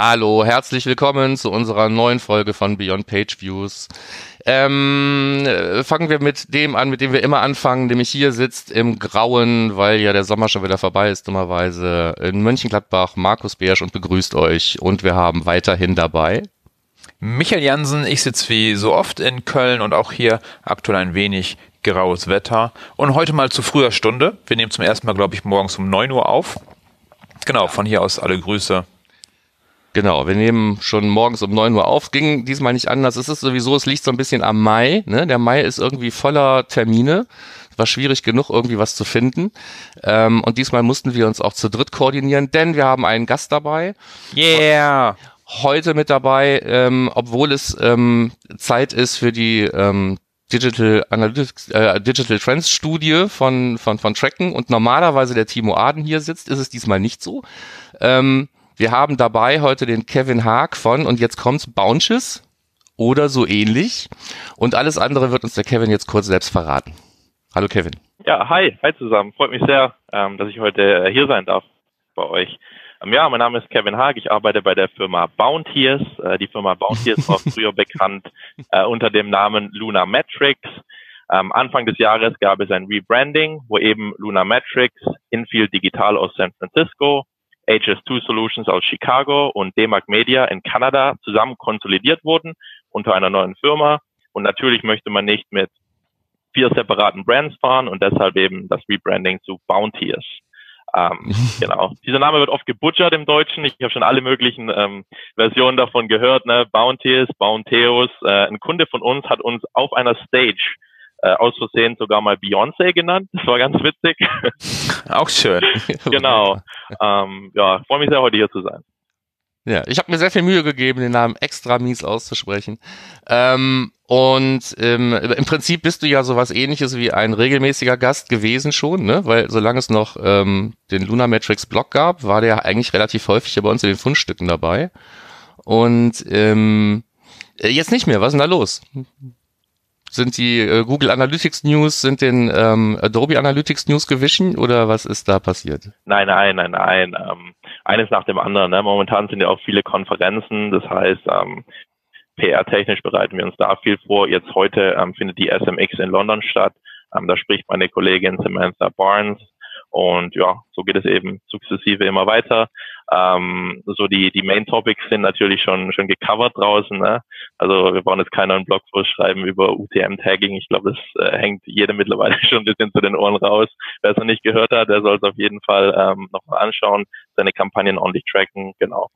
Hallo, herzlich willkommen zu unserer neuen Folge von Beyond Page Views. Ähm, äh, fangen wir mit dem an, mit dem wir immer anfangen, nämlich hier sitzt im Grauen, weil ja der Sommer schon wieder vorbei ist, dummerweise, in Mönchengladbach, Markus Beersch und begrüßt euch. Und wir haben weiterhin dabei Michael Jansen, ich sitze wie so oft in Köln und auch hier aktuell ein wenig graues Wetter. Und heute mal zu früher Stunde. Wir nehmen zum ersten Mal, glaube ich, morgens um 9 Uhr auf. Genau, von hier aus alle Grüße. Genau, wir nehmen schon morgens um 9 Uhr auf. Ging diesmal nicht anders. Es ist sowieso, es liegt so ein bisschen am Mai. Ne? Der Mai ist irgendwie voller Termine. War schwierig genug, irgendwie was zu finden. Ähm, und diesmal mussten wir uns auch zu dritt koordinieren, denn wir haben einen Gast dabei. Yeah! Heute mit dabei, ähm, obwohl es ähm, Zeit ist für die ähm, Digital Analytics, äh, Digital Trends Studie von, von, von Tracken und normalerweise der Timo Aden hier sitzt, ist es diesmal nicht so. Ähm, wir haben dabei heute den Kevin Haag von, und jetzt kommt's, Bounces oder so ähnlich. Und alles andere wird uns der Kevin jetzt kurz selbst verraten. Hallo Kevin. Ja, hi, hi zusammen. Freut mich sehr, ähm, dass ich heute äh, hier sein darf bei euch. Ähm, ja, mein Name ist Kevin Haag. Ich arbeite bei der Firma Bounteers. Äh, die Firma Bounteers war früher bekannt äh, unter dem Namen Luna Metrics. Ähm, Anfang des Jahres gab es ein Rebranding, wo eben Luna Metrics, Infield Digital aus San Francisco HS2 Solutions aus Chicago und DMAG Media in Kanada zusammen konsolidiert wurden unter einer neuen Firma. Und natürlich möchte man nicht mit vier separaten Brands fahren und deshalb eben das Rebranding zu Bounteers. Ähm, genau. Dieser Name wird oft gebutchert im Deutschen. Ich habe schon alle möglichen ähm, Versionen davon gehört. Ne? Bounteers, Bounteos. Äh, ein Kunde von uns hat uns auf einer Stage äh, aus Versehen sogar mal Beyoncé genannt. Das war ganz witzig. Auch schön. genau. Ähm, ja, freue mich sehr, heute hier zu sein. Ja, ich habe mir sehr viel Mühe gegeben, den Namen extra mies auszusprechen. Ähm, und ähm, im Prinzip bist du ja sowas ähnliches wie ein regelmäßiger Gast gewesen schon, ne? Weil solange es noch ähm, den Luna Matrix Blog gab, war der eigentlich relativ häufig bei uns in den Fundstücken dabei. Und ähm, äh, jetzt nicht mehr. Was ist denn da los? Sind die äh, Google Analytics News, sind den ähm, Adobe Analytics News gewichen oder was ist da passiert? Nein, nein, nein, nein. Ähm, eines nach dem anderen. Ne? Momentan sind ja auch viele Konferenzen, das heißt, ähm, PR-technisch bereiten wir uns da viel vor. Jetzt heute ähm, findet die SMX in London statt. Ähm, da spricht meine Kollegin Samantha Barnes und ja, so geht es eben sukzessive immer weiter. Ähm, so die, die Main Topics sind natürlich schon, schon gecovert draußen. Ne? Also wir brauchen jetzt keinen neuen Blogpost schreiben über UTM-Tagging. Ich glaube, das äh, hängt jedem mittlerweile schon ein bisschen zu den Ohren raus. Wer es noch nicht gehört hat, der soll es auf jeden Fall ähm, noch mal anschauen, seine Kampagnen ordentlich tracken. Genau.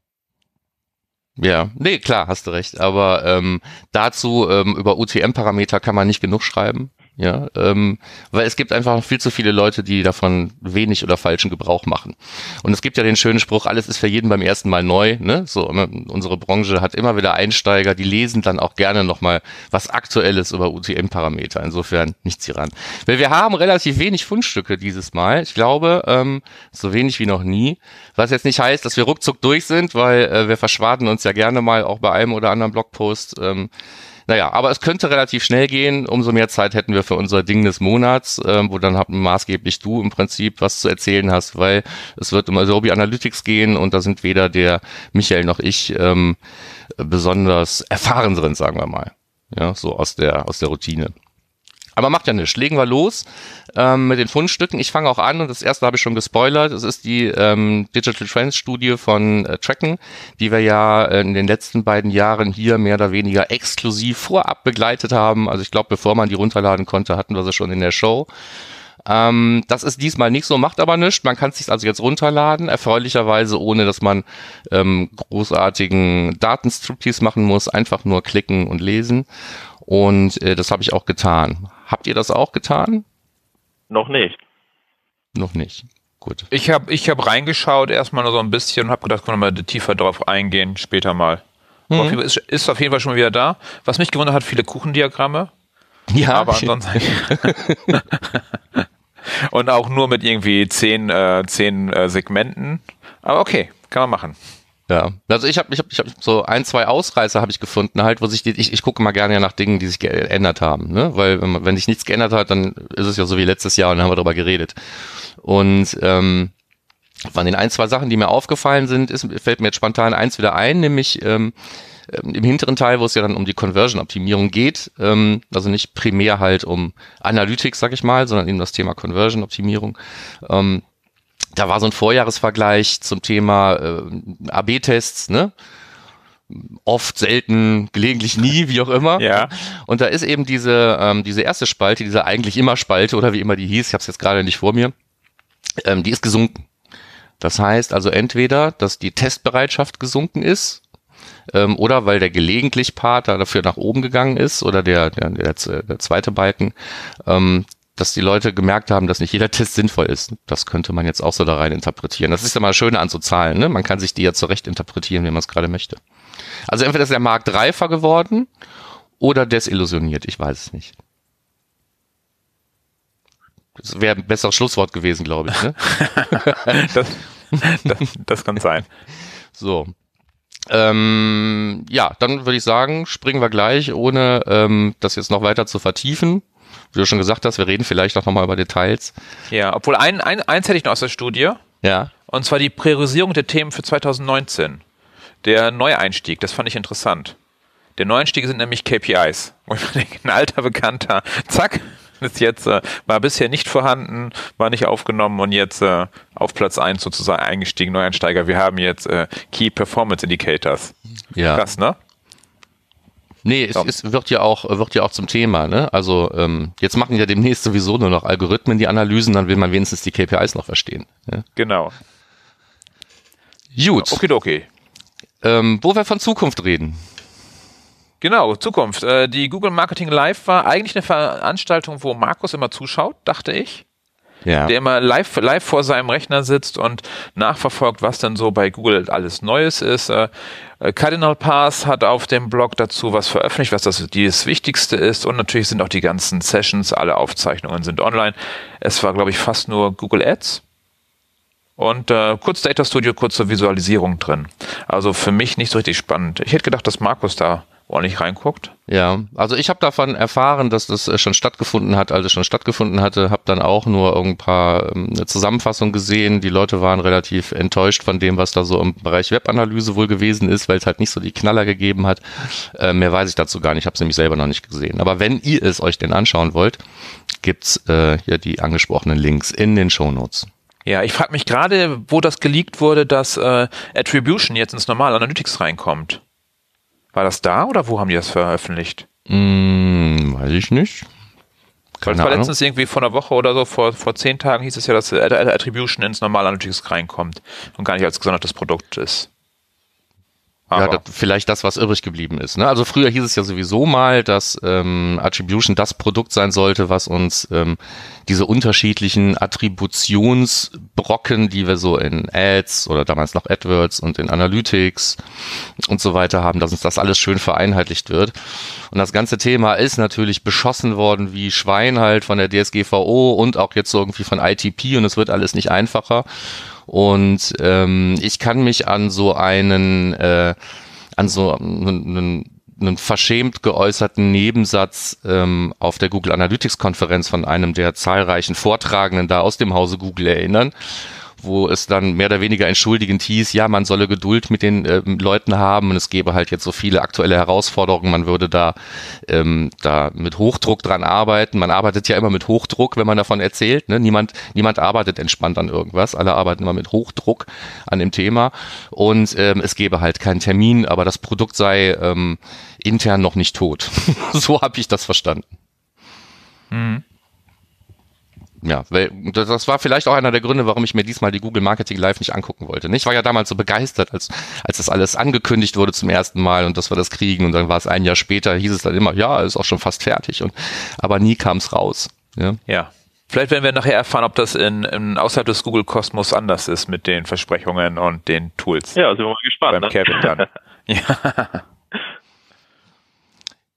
Ja, nee, klar, hast du recht. Aber ähm, dazu ähm, über UTM-Parameter kann man nicht genug schreiben. Ja, ähm, weil es gibt einfach viel zu viele Leute, die davon wenig oder falschen Gebrauch machen. Und es gibt ja den schönen Spruch, alles ist für jeden beim ersten Mal neu. Ne? So, ne? unsere Branche hat immer wieder Einsteiger, die lesen dann auch gerne nochmal was Aktuelles über UTM-Parameter. Insofern nichts hieran. Weil wir haben relativ wenig Fundstücke dieses Mal. Ich glaube, ähm, so wenig wie noch nie. Was jetzt nicht heißt, dass wir ruckzuck durch sind, weil äh, wir verschwaden uns ja gerne mal auch bei einem oder anderen Blogpost. Ähm, naja, aber es könnte relativ schnell gehen. Umso mehr Zeit hätten wir für unser Ding des Monats, äh, wo dann maßgeblich du im Prinzip was zu erzählen hast, weil es wird um Adobe Analytics gehen und da sind weder der Michael noch ich ähm, besonders erfahren drin, sagen wir mal. Ja, so aus der, aus der Routine. Aber macht ja nichts. Legen wir los ähm, mit den Fundstücken. Ich fange auch an und das erste habe ich schon gespoilert. Es ist die ähm, Digital Trends Studie von äh, Tracken, die wir ja in den letzten beiden Jahren hier mehr oder weniger exklusiv vorab begleitet haben. Also ich glaube, bevor man die runterladen konnte, hatten wir sie schon in der Show. Ähm, das ist diesmal nicht so, macht aber nichts. Man kann es sich also jetzt runterladen, erfreulicherweise, ohne dass man ähm, großartigen Datenstriptease machen muss. Einfach nur klicken und lesen. Und äh, das habe ich auch getan. Habt ihr das auch getan? Noch nicht. Noch nicht. Gut. Ich habe ich hab reingeschaut, erstmal nur so ein bisschen und habe gedacht, können wir mal tiefer drauf eingehen, später mal. Mhm. Ist, ist auf jeden Fall schon wieder da. Was mich gewundert hat, viele Kuchendiagramme. Ja. Aber ansonsten. und auch nur mit irgendwie zehn, äh, zehn äh, Segmenten. Aber okay, kann man machen. Ja, also ich habe ich hab, ich hab so ein, zwei Ausreißer habe ich gefunden halt, wo sich die, ich, ich gucke mal gerne nach Dingen, die sich geändert haben, ne? Weil wenn, wenn sich nichts geändert hat, dann ist es ja so wie letztes Jahr und dann haben wir darüber geredet. Und ähm, von den ein, zwei Sachen, die mir aufgefallen sind, ist, fällt mir jetzt spontan eins wieder ein, nämlich ähm, ähm, im hinteren Teil, wo es ja dann um die Conversion-Optimierung geht, ähm, also nicht primär halt um Analytics, sag ich mal, sondern eben das Thema Conversion-Optimierung. Ähm, da war so ein Vorjahresvergleich zum Thema äh, AB-Tests, ne? Oft, selten, gelegentlich nie, wie auch immer. Ja. Und da ist eben diese, ähm, diese erste Spalte, diese eigentlich immer Spalte oder wie immer die hieß, ich habe es jetzt gerade nicht vor mir, ähm, die ist gesunken. Das heißt also entweder, dass die Testbereitschaft gesunken ist, ähm, oder weil der gelegentlich Part da dafür nach oben gegangen ist oder der, der, der, der zweite Balken, ähm, dass die Leute gemerkt haben, dass nicht jeder Test sinnvoll ist. Das könnte man jetzt auch so da rein interpretieren. Das ist ja mal schön an so Zahlen, ne? Man kann sich die ja zurecht interpretieren, wie man es gerade möchte. Also entweder ist der Markt reifer geworden oder desillusioniert, ich weiß es nicht. Das wäre ein besseres Schlusswort gewesen, glaube ich. Ne? das, das, das kann sein. So. Ähm, ja, dann würde ich sagen, springen wir gleich, ohne ähm, das jetzt noch weiter zu vertiefen. Wie du schon gesagt hast, wir reden vielleicht auch nochmal über Details. Ja, obwohl ein, ein, eins hätte ich noch aus der Studie. Ja. Und zwar die Priorisierung der Themen für 2019. Der Neueinstieg, das fand ich interessant. Der Neueinstieg sind nämlich KPIs. Wo ich denke, ein alter Bekannter, zack, ist jetzt, äh, war bisher nicht vorhanden, war nicht aufgenommen und jetzt äh, auf Platz 1 sozusagen eingestiegen, Neueinsteiger. Wir haben jetzt äh, Key Performance Indicators. Ja. Krass, ne? Nee, es, es wird ja auch wird ja auch zum Thema, ne? Also ähm, jetzt machen ja demnächst sowieso nur noch Algorithmen die Analysen, dann will man wenigstens die KPIs noch verstehen. Ja? Genau. Gut. Okay, okay. Ähm, wo wir von Zukunft reden. Genau, Zukunft. Äh, die Google Marketing Live war eigentlich eine Veranstaltung, wo Markus immer zuschaut, dachte ich. Ja. Der immer live, live vor seinem Rechner sitzt und nachverfolgt, was denn so bei Google alles Neues ist. Äh, Cardinal Pass hat auf dem Blog dazu was veröffentlicht, was das, das Wichtigste ist. Und natürlich sind auch die ganzen Sessions, alle Aufzeichnungen sind online. Es war, glaube ich, fast nur Google Ads. Und äh, kurz Data Studio, kurz zur Visualisierung drin. Also für mich nicht so richtig spannend. Ich hätte gedacht, dass Markus da ordentlich reinguckt. Ja, also ich habe davon erfahren, dass das äh, schon stattgefunden hat, als es schon stattgefunden hatte, habe dann auch nur ein paar ähm, eine Zusammenfassung gesehen. Die Leute waren relativ enttäuscht von dem, was da so im Bereich Webanalyse wohl gewesen ist, weil es halt nicht so die Knaller gegeben hat. Äh, mehr weiß ich dazu gar nicht, ich habe es nämlich selber noch nicht gesehen. Aber wenn ihr es euch denn anschauen wollt, gibt's äh, ja die angesprochenen Links in den Shownotes. Ja, ich frage mich gerade, wo das geleakt wurde, dass äh, Attribution jetzt ins normale Analytics reinkommt. War das da oder wo haben die das veröffentlicht? Hm, weiß ich nicht. Weil es war letztens irgendwie vor einer Woche oder so, vor, vor zehn Tagen hieß es ja, dass Attribution ins normale Analytics reinkommt und gar nicht als gesondertes Produkt ist. Aber. Ja, das, vielleicht das, was übrig geblieben ist. Ne? Also früher hieß es ja sowieso mal, dass ähm, Attribution das Produkt sein sollte, was uns ähm, diese unterschiedlichen Attributionsbrocken, die wir so in Ads oder damals noch AdWords und in Analytics und so weiter haben, dass uns das alles schön vereinheitlicht wird. Und das ganze Thema ist natürlich beschossen worden wie Schwein halt von der DSGVO und auch jetzt so irgendwie von ITP und es wird alles nicht einfacher. Und ähm, ich kann mich an so einen, äh, an so einen, einen verschämt geäußerten Nebensatz ähm, auf der Google Analytics Konferenz von einem der zahlreichen Vortragenden da aus dem Hause Google erinnern wo es dann mehr oder weniger entschuldigend hieß, ja, man solle Geduld mit den äh, Leuten haben und es gäbe halt jetzt so viele aktuelle Herausforderungen, man würde da, ähm, da mit Hochdruck dran arbeiten. Man arbeitet ja immer mit Hochdruck, wenn man davon erzählt. Ne? Niemand, niemand arbeitet entspannt an irgendwas, alle arbeiten immer mit Hochdruck an dem Thema und ähm, es gäbe halt keinen Termin, aber das Produkt sei ähm, intern noch nicht tot. so habe ich das verstanden. Mhm ja, weil das war vielleicht auch einer der Gründe, warum ich mir diesmal die Google Marketing Live nicht angucken wollte. Ich war ja damals so begeistert, als, als das alles angekündigt wurde zum ersten Mal und dass wir das kriegen und dann war es ein Jahr später, hieß es dann immer, ja, ist auch schon fast fertig und aber nie kam es raus. Ja. ja. Vielleicht werden wir nachher erfahren, ob das in, in außerhalb des Google Kosmos anders ist mit den Versprechungen und den Tools. Ja, sind wir mal gespannt. Beim ne? Kevin dann. ja.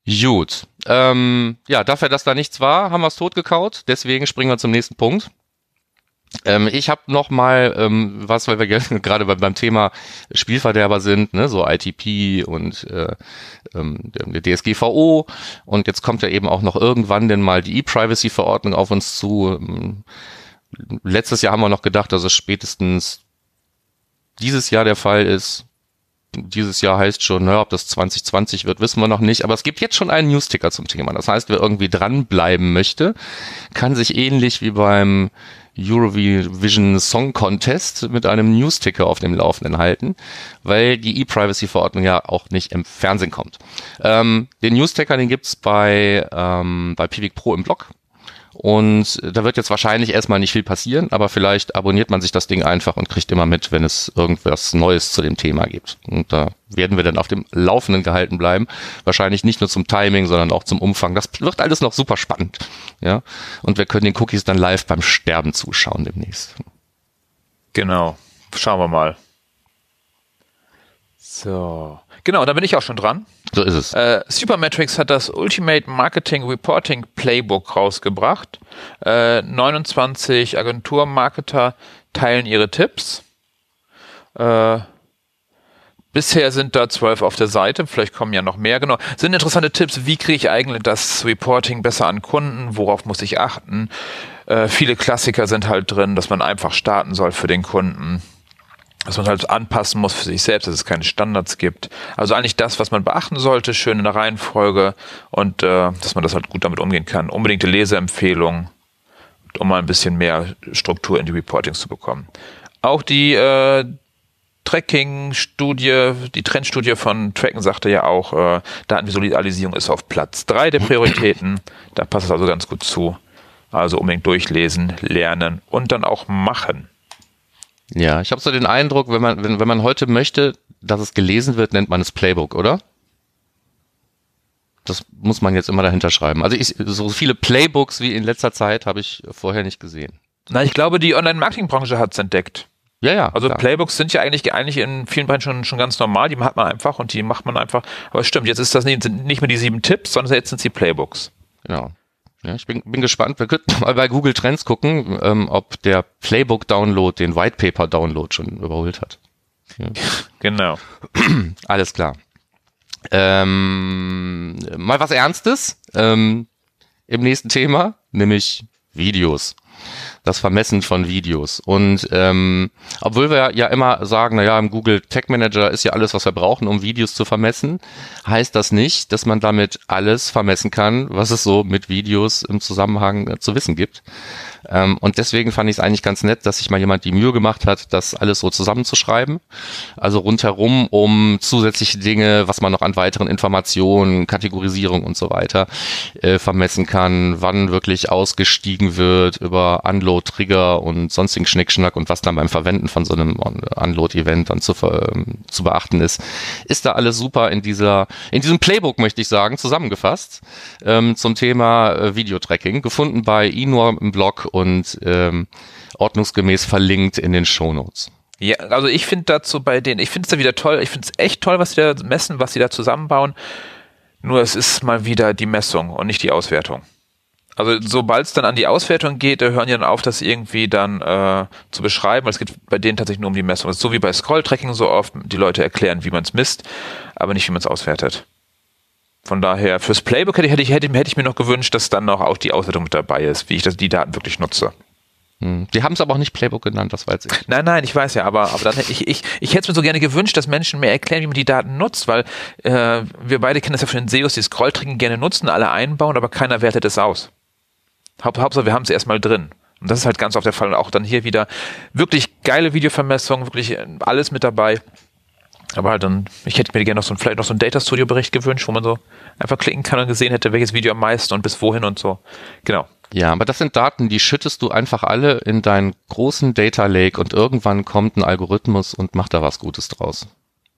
Gut. Ähm, ja, dafür, dass da nichts war, haben wir es totgekaut. Deswegen springen wir zum nächsten Punkt. Ähm, ich habe noch mal ähm, was, weil wir gerade beim, Thema Spielverderber sind, ne, so ITP und äh, ähm, der DSGVO und jetzt kommt ja eben auch noch irgendwann denn mal die E-Privacy-Verordnung auf uns zu. Letztes Jahr haben wir noch gedacht, dass es spätestens dieses Jahr der Fall ist. Dieses Jahr heißt schon, naja, ob das 2020 wird, wissen wir noch nicht. Aber es gibt jetzt schon einen Newsticker zum Thema. Das heißt, wer irgendwie dranbleiben möchte, kann sich ähnlich wie beim Eurovision Song Contest mit einem Newsticker auf dem Laufenden halten, weil die E-Privacy-Verordnung ja auch nicht im Fernsehen kommt. Ähm, den Newsticker, den gibt's bei, ähm, bei Pivik Pro im Blog. Und da wird jetzt wahrscheinlich erstmal nicht viel passieren, aber vielleicht abonniert man sich das Ding einfach und kriegt immer mit, wenn es irgendwas Neues zu dem Thema gibt. Und da werden wir dann auf dem Laufenden gehalten bleiben. Wahrscheinlich nicht nur zum Timing, sondern auch zum Umfang. Das wird alles noch super spannend. Ja. Und wir können den Cookies dann live beim Sterben zuschauen demnächst. Genau. Schauen wir mal. So. Genau, da bin ich auch schon dran. So ist es. Äh, Supermetrics hat das Ultimate Marketing Reporting Playbook rausgebracht. Äh, 29 Agenturmarketer teilen ihre Tipps. Äh, bisher sind da zwölf auf der Seite, vielleicht kommen ja noch mehr. Genau, sind interessante Tipps. Wie kriege ich eigentlich das Reporting besser an Kunden? Worauf muss ich achten? Äh, viele Klassiker sind halt drin, dass man einfach starten soll für den Kunden dass man halt anpassen muss für sich selbst, dass es keine Standards gibt. Also eigentlich das, was man beachten sollte, schön in der Reihenfolge und äh, dass man das halt gut damit umgehen kann. Unbedingte Leseempfehlung, um mal ein bisschen mehr Struktur in die Reportings zu bekommen. Auch die äh, Tracking-Studie, die Trendstudie von Tracken sagte ja auch, äh, Datenvisualisierung ist auf Platz drei der Prioritäten. Da passt es also ganz gut zu. Also unbedingt durchlesen, lernen und dann auch machen. Ja, ich habe so den Eindruck, wenn man, wenn, wenn man heute möchte, dass es gelesen wird, nennt man es Playbook, oder? Das muss man jetzt immer dahinter schreiben. Also ich, so viele Playbooks wie in letzter Zeit habe ich vorher nicht gesehen. Na, ich glaube, die Online-Marketing-Branche hat es entdeckt. Ja, ja. Also klar. Playbooks sind ja eigentlich, eigentlich in vielen Bereichen schon, schon ganz normal, die hat man einfach und die macht man einfach. Aber es stimmt, jetzt ist das nicht, nicht mehr die sieben Tipps, sondern jetzt sind es die Playbooks. Genau. Ja, ich bin, bin gespannt. Wir könnten mal bei Google Trends gucken, ähm, ob der Playbook-Download den White Paper-Download schon überholt hat. Ja. Genau. Alles klar. Ähm, mal was Ernstes ähm, im nächsten Thema, nämlich Videos das Vermessen von Videos. Und ähm, obwohl wir ja immer sagen, naja, im Google Tag Manager ist ja alles, was wir brauchen, um Videos zu vermessen, heißt das nicht, dass man damit alles vermessen kann, was es so mit Videos im Zusammenhang äh, zu wissen gibt. Ähm, und deswegen fand ich es eigentlich ganz nett, dass sich mal jemand die Mühe gemacht hat, das alles so zusammenzuschreiben. Also rundherum um zusätzliche Dinge, was man noch an weiteren Informationen, Kategorisierung und so weiter äh, vermessen kann, wann wirklich ausgestiegen wird über Unload-Trigger und sonstigen Schnickschnack und was dann beim Verwenden von so einem Unload-Event dann zu, ähm, zu beachten ist, ist da alles super in dieser, in diesem Playbook, möchte ich sagen, zusammengefasst ähm, zum Thema äh, Videotracking, gefunden bei Inor im Blog und ähm, ordnungsgemäß verlinkt in den Shownotes. Ja, also ich finde dazu bei denen, ich finde es da wieder toll, ich finde es echt toll, was sie da messen, was sie da zusammenbauen. Nur es ist mal wieder die Messung und nicht die Auswertung. Also sobald es dann an die Auswertung geht, da hören die dann auf, das irgendwie dann äh, zu beschreiben. Es geht bei denen tatsächlich nur um die Messung. Das ist so wie bei Scroll-Tracking so oft. Die Leute erklären, wie man es misst, aber nicht, wie man es auswertet. Von daher, fürs Playbook hätte ich, hätte, hätte, ich mir noch gewünscht, dass dann noch auch die Auswertung mit dabei ist, wie ich das, die Daten wirklich nutze. Hm. Die haben es aber auch nicht Playbook genannt, das weiß ich. Nein, nein, ich weiß ja, aber, aber dann hätte ich, ich, ich hätte es mir so gerne gewünscht, dass Menschen mehr erklären, wie man die Daten nutzt, weil äh, wir beide kennen das ja von den SEOs, die Scrolltracking gerne nutzen, alle einbauen, aber keiner wertet es aus. Haupt, Hauptsache, wir haben es erstmal drin. Und das ist halt ganz oft der Fall. Und auch dann hier wieder wirklich geile Videovermessung, wirklich äh, alles mit dabei. Aber halt dann, ich hätte mir gerne noch so ein, vielleicht noch so einen Data Studio Bericht gewünscht, wo man so einfach klicken kann und gesehen hätte, welches Video am meisten und bis wohin und so. Genau. Ja, aber das sind Daten, die schüttest du einfach alle in deinen großen Data Lake und irgendwann kommt ein Algorithmus und macht da was Gutes draus.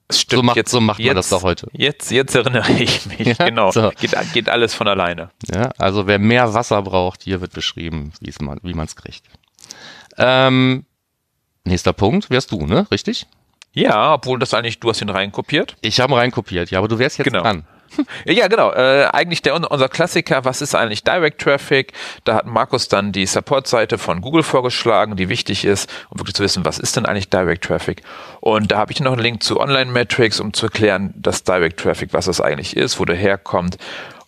Stimmt, so macht, jetzt, so macht jetzt, man das doch heute. Jetzt, jetzt erinnere ich mich, Ja, genau. so. Geht, geht alles von alleine. Ja, also wer mehr Wasser braucht, hier wird beschrieben, man, wie man es kriegt. Ähm, nächster Punkt, wärst du, ne? Richtig? Ja, obwohl das eigentlich, du hast ihn reinkopiert. Ich habe reinkopiert, ja, aber du wärst jetzt Genau. dran. Ja, genau. Äh, eigentlich der unser Klassiker, was ist eigentlich Direct Traffic? Da hat Markus dann die Support-Seite von Google vorgeschlagen, die wichtig ist, um wirklich zu wissen, was ist denn eigentlich Direct Traffic? Und da habe ich noch einen Link zu Online Metrics, um zu erklären, dass Direct Traffic, was das eigentlich ist, wo der herkommt.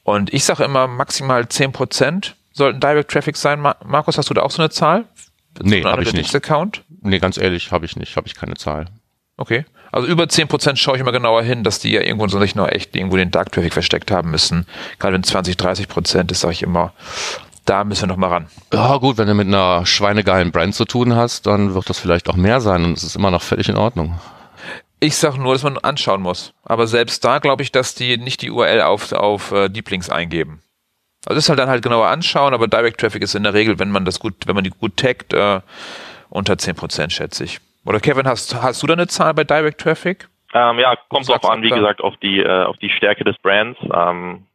Und ich sage immer, maximal 10% sollten Direct Traffic sein. Markus, hast du da auch so eine Zahl? Nee, habe ich nicht. Account? Nee, ganz ehrlich, habe ich nicht. Habe ich keine Zahl. Okay. Also über 10% schaue ich immer genauer hin, dass die ja irgendwo so nicht nur echt irgendwo den Dark Traffic versteckt haben müssen. Gerade wenn 20, 30% ist, sage ich immer, da müssen wir noch mal ran. Ja gut, wenn du mit einer schweinegeilen Brand zu tun hast, dann wird das vielleicht auch mehr sein und es ist immer noch völlig in Ordnung. Ich sage nur, dass man anschauen muss. Aber selbst da glaube ich, dass die nicht die URL auf, auf äh, Deep Links eingeben. Also das ist halt dann halt genauer anschauen, aber Direct Traffic ist in der Regel, wenn man das gut, wenn man die gut taggt, äh, unter 10%, schätze ich. Oder Kevin, hast, hast du da eine Zahl bei Direct Traffic? Ähm, ja, kommt drauf an, wie gesagt, auf die, äh, auf die Stärke des Brands. Ähm,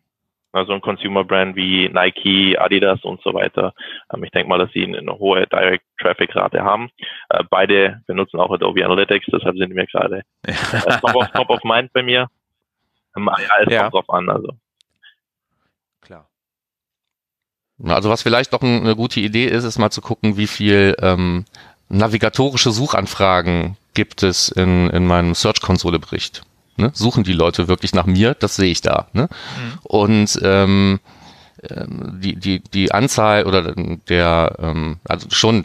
also ein Consumer-Brand wie Nike, Adidas und so weiter. Ähm, ich denke mal, dass sie eine hohe Direct-Traffic-Rate haben. Äh, beide benutzen auch Adobe Analytics, deshalb sind wir gerade äh, top, of, top of mind bei mir. Ähm, ja, es ja. kommt drauf an, also. Klar. Also was vielleicht noch eine gute Idee ist, ist mal zu gucken, wie viel ähm, navigatorische Suchanfragen gibt es in, in meinem Search-Konsole-Bericht. Ne? Suchen die Leute wirklich nach mir? Das sehe ich da. Ne? Mhm. Und ähm, ähm die, die, die Anzahl oder der, ähm, also schon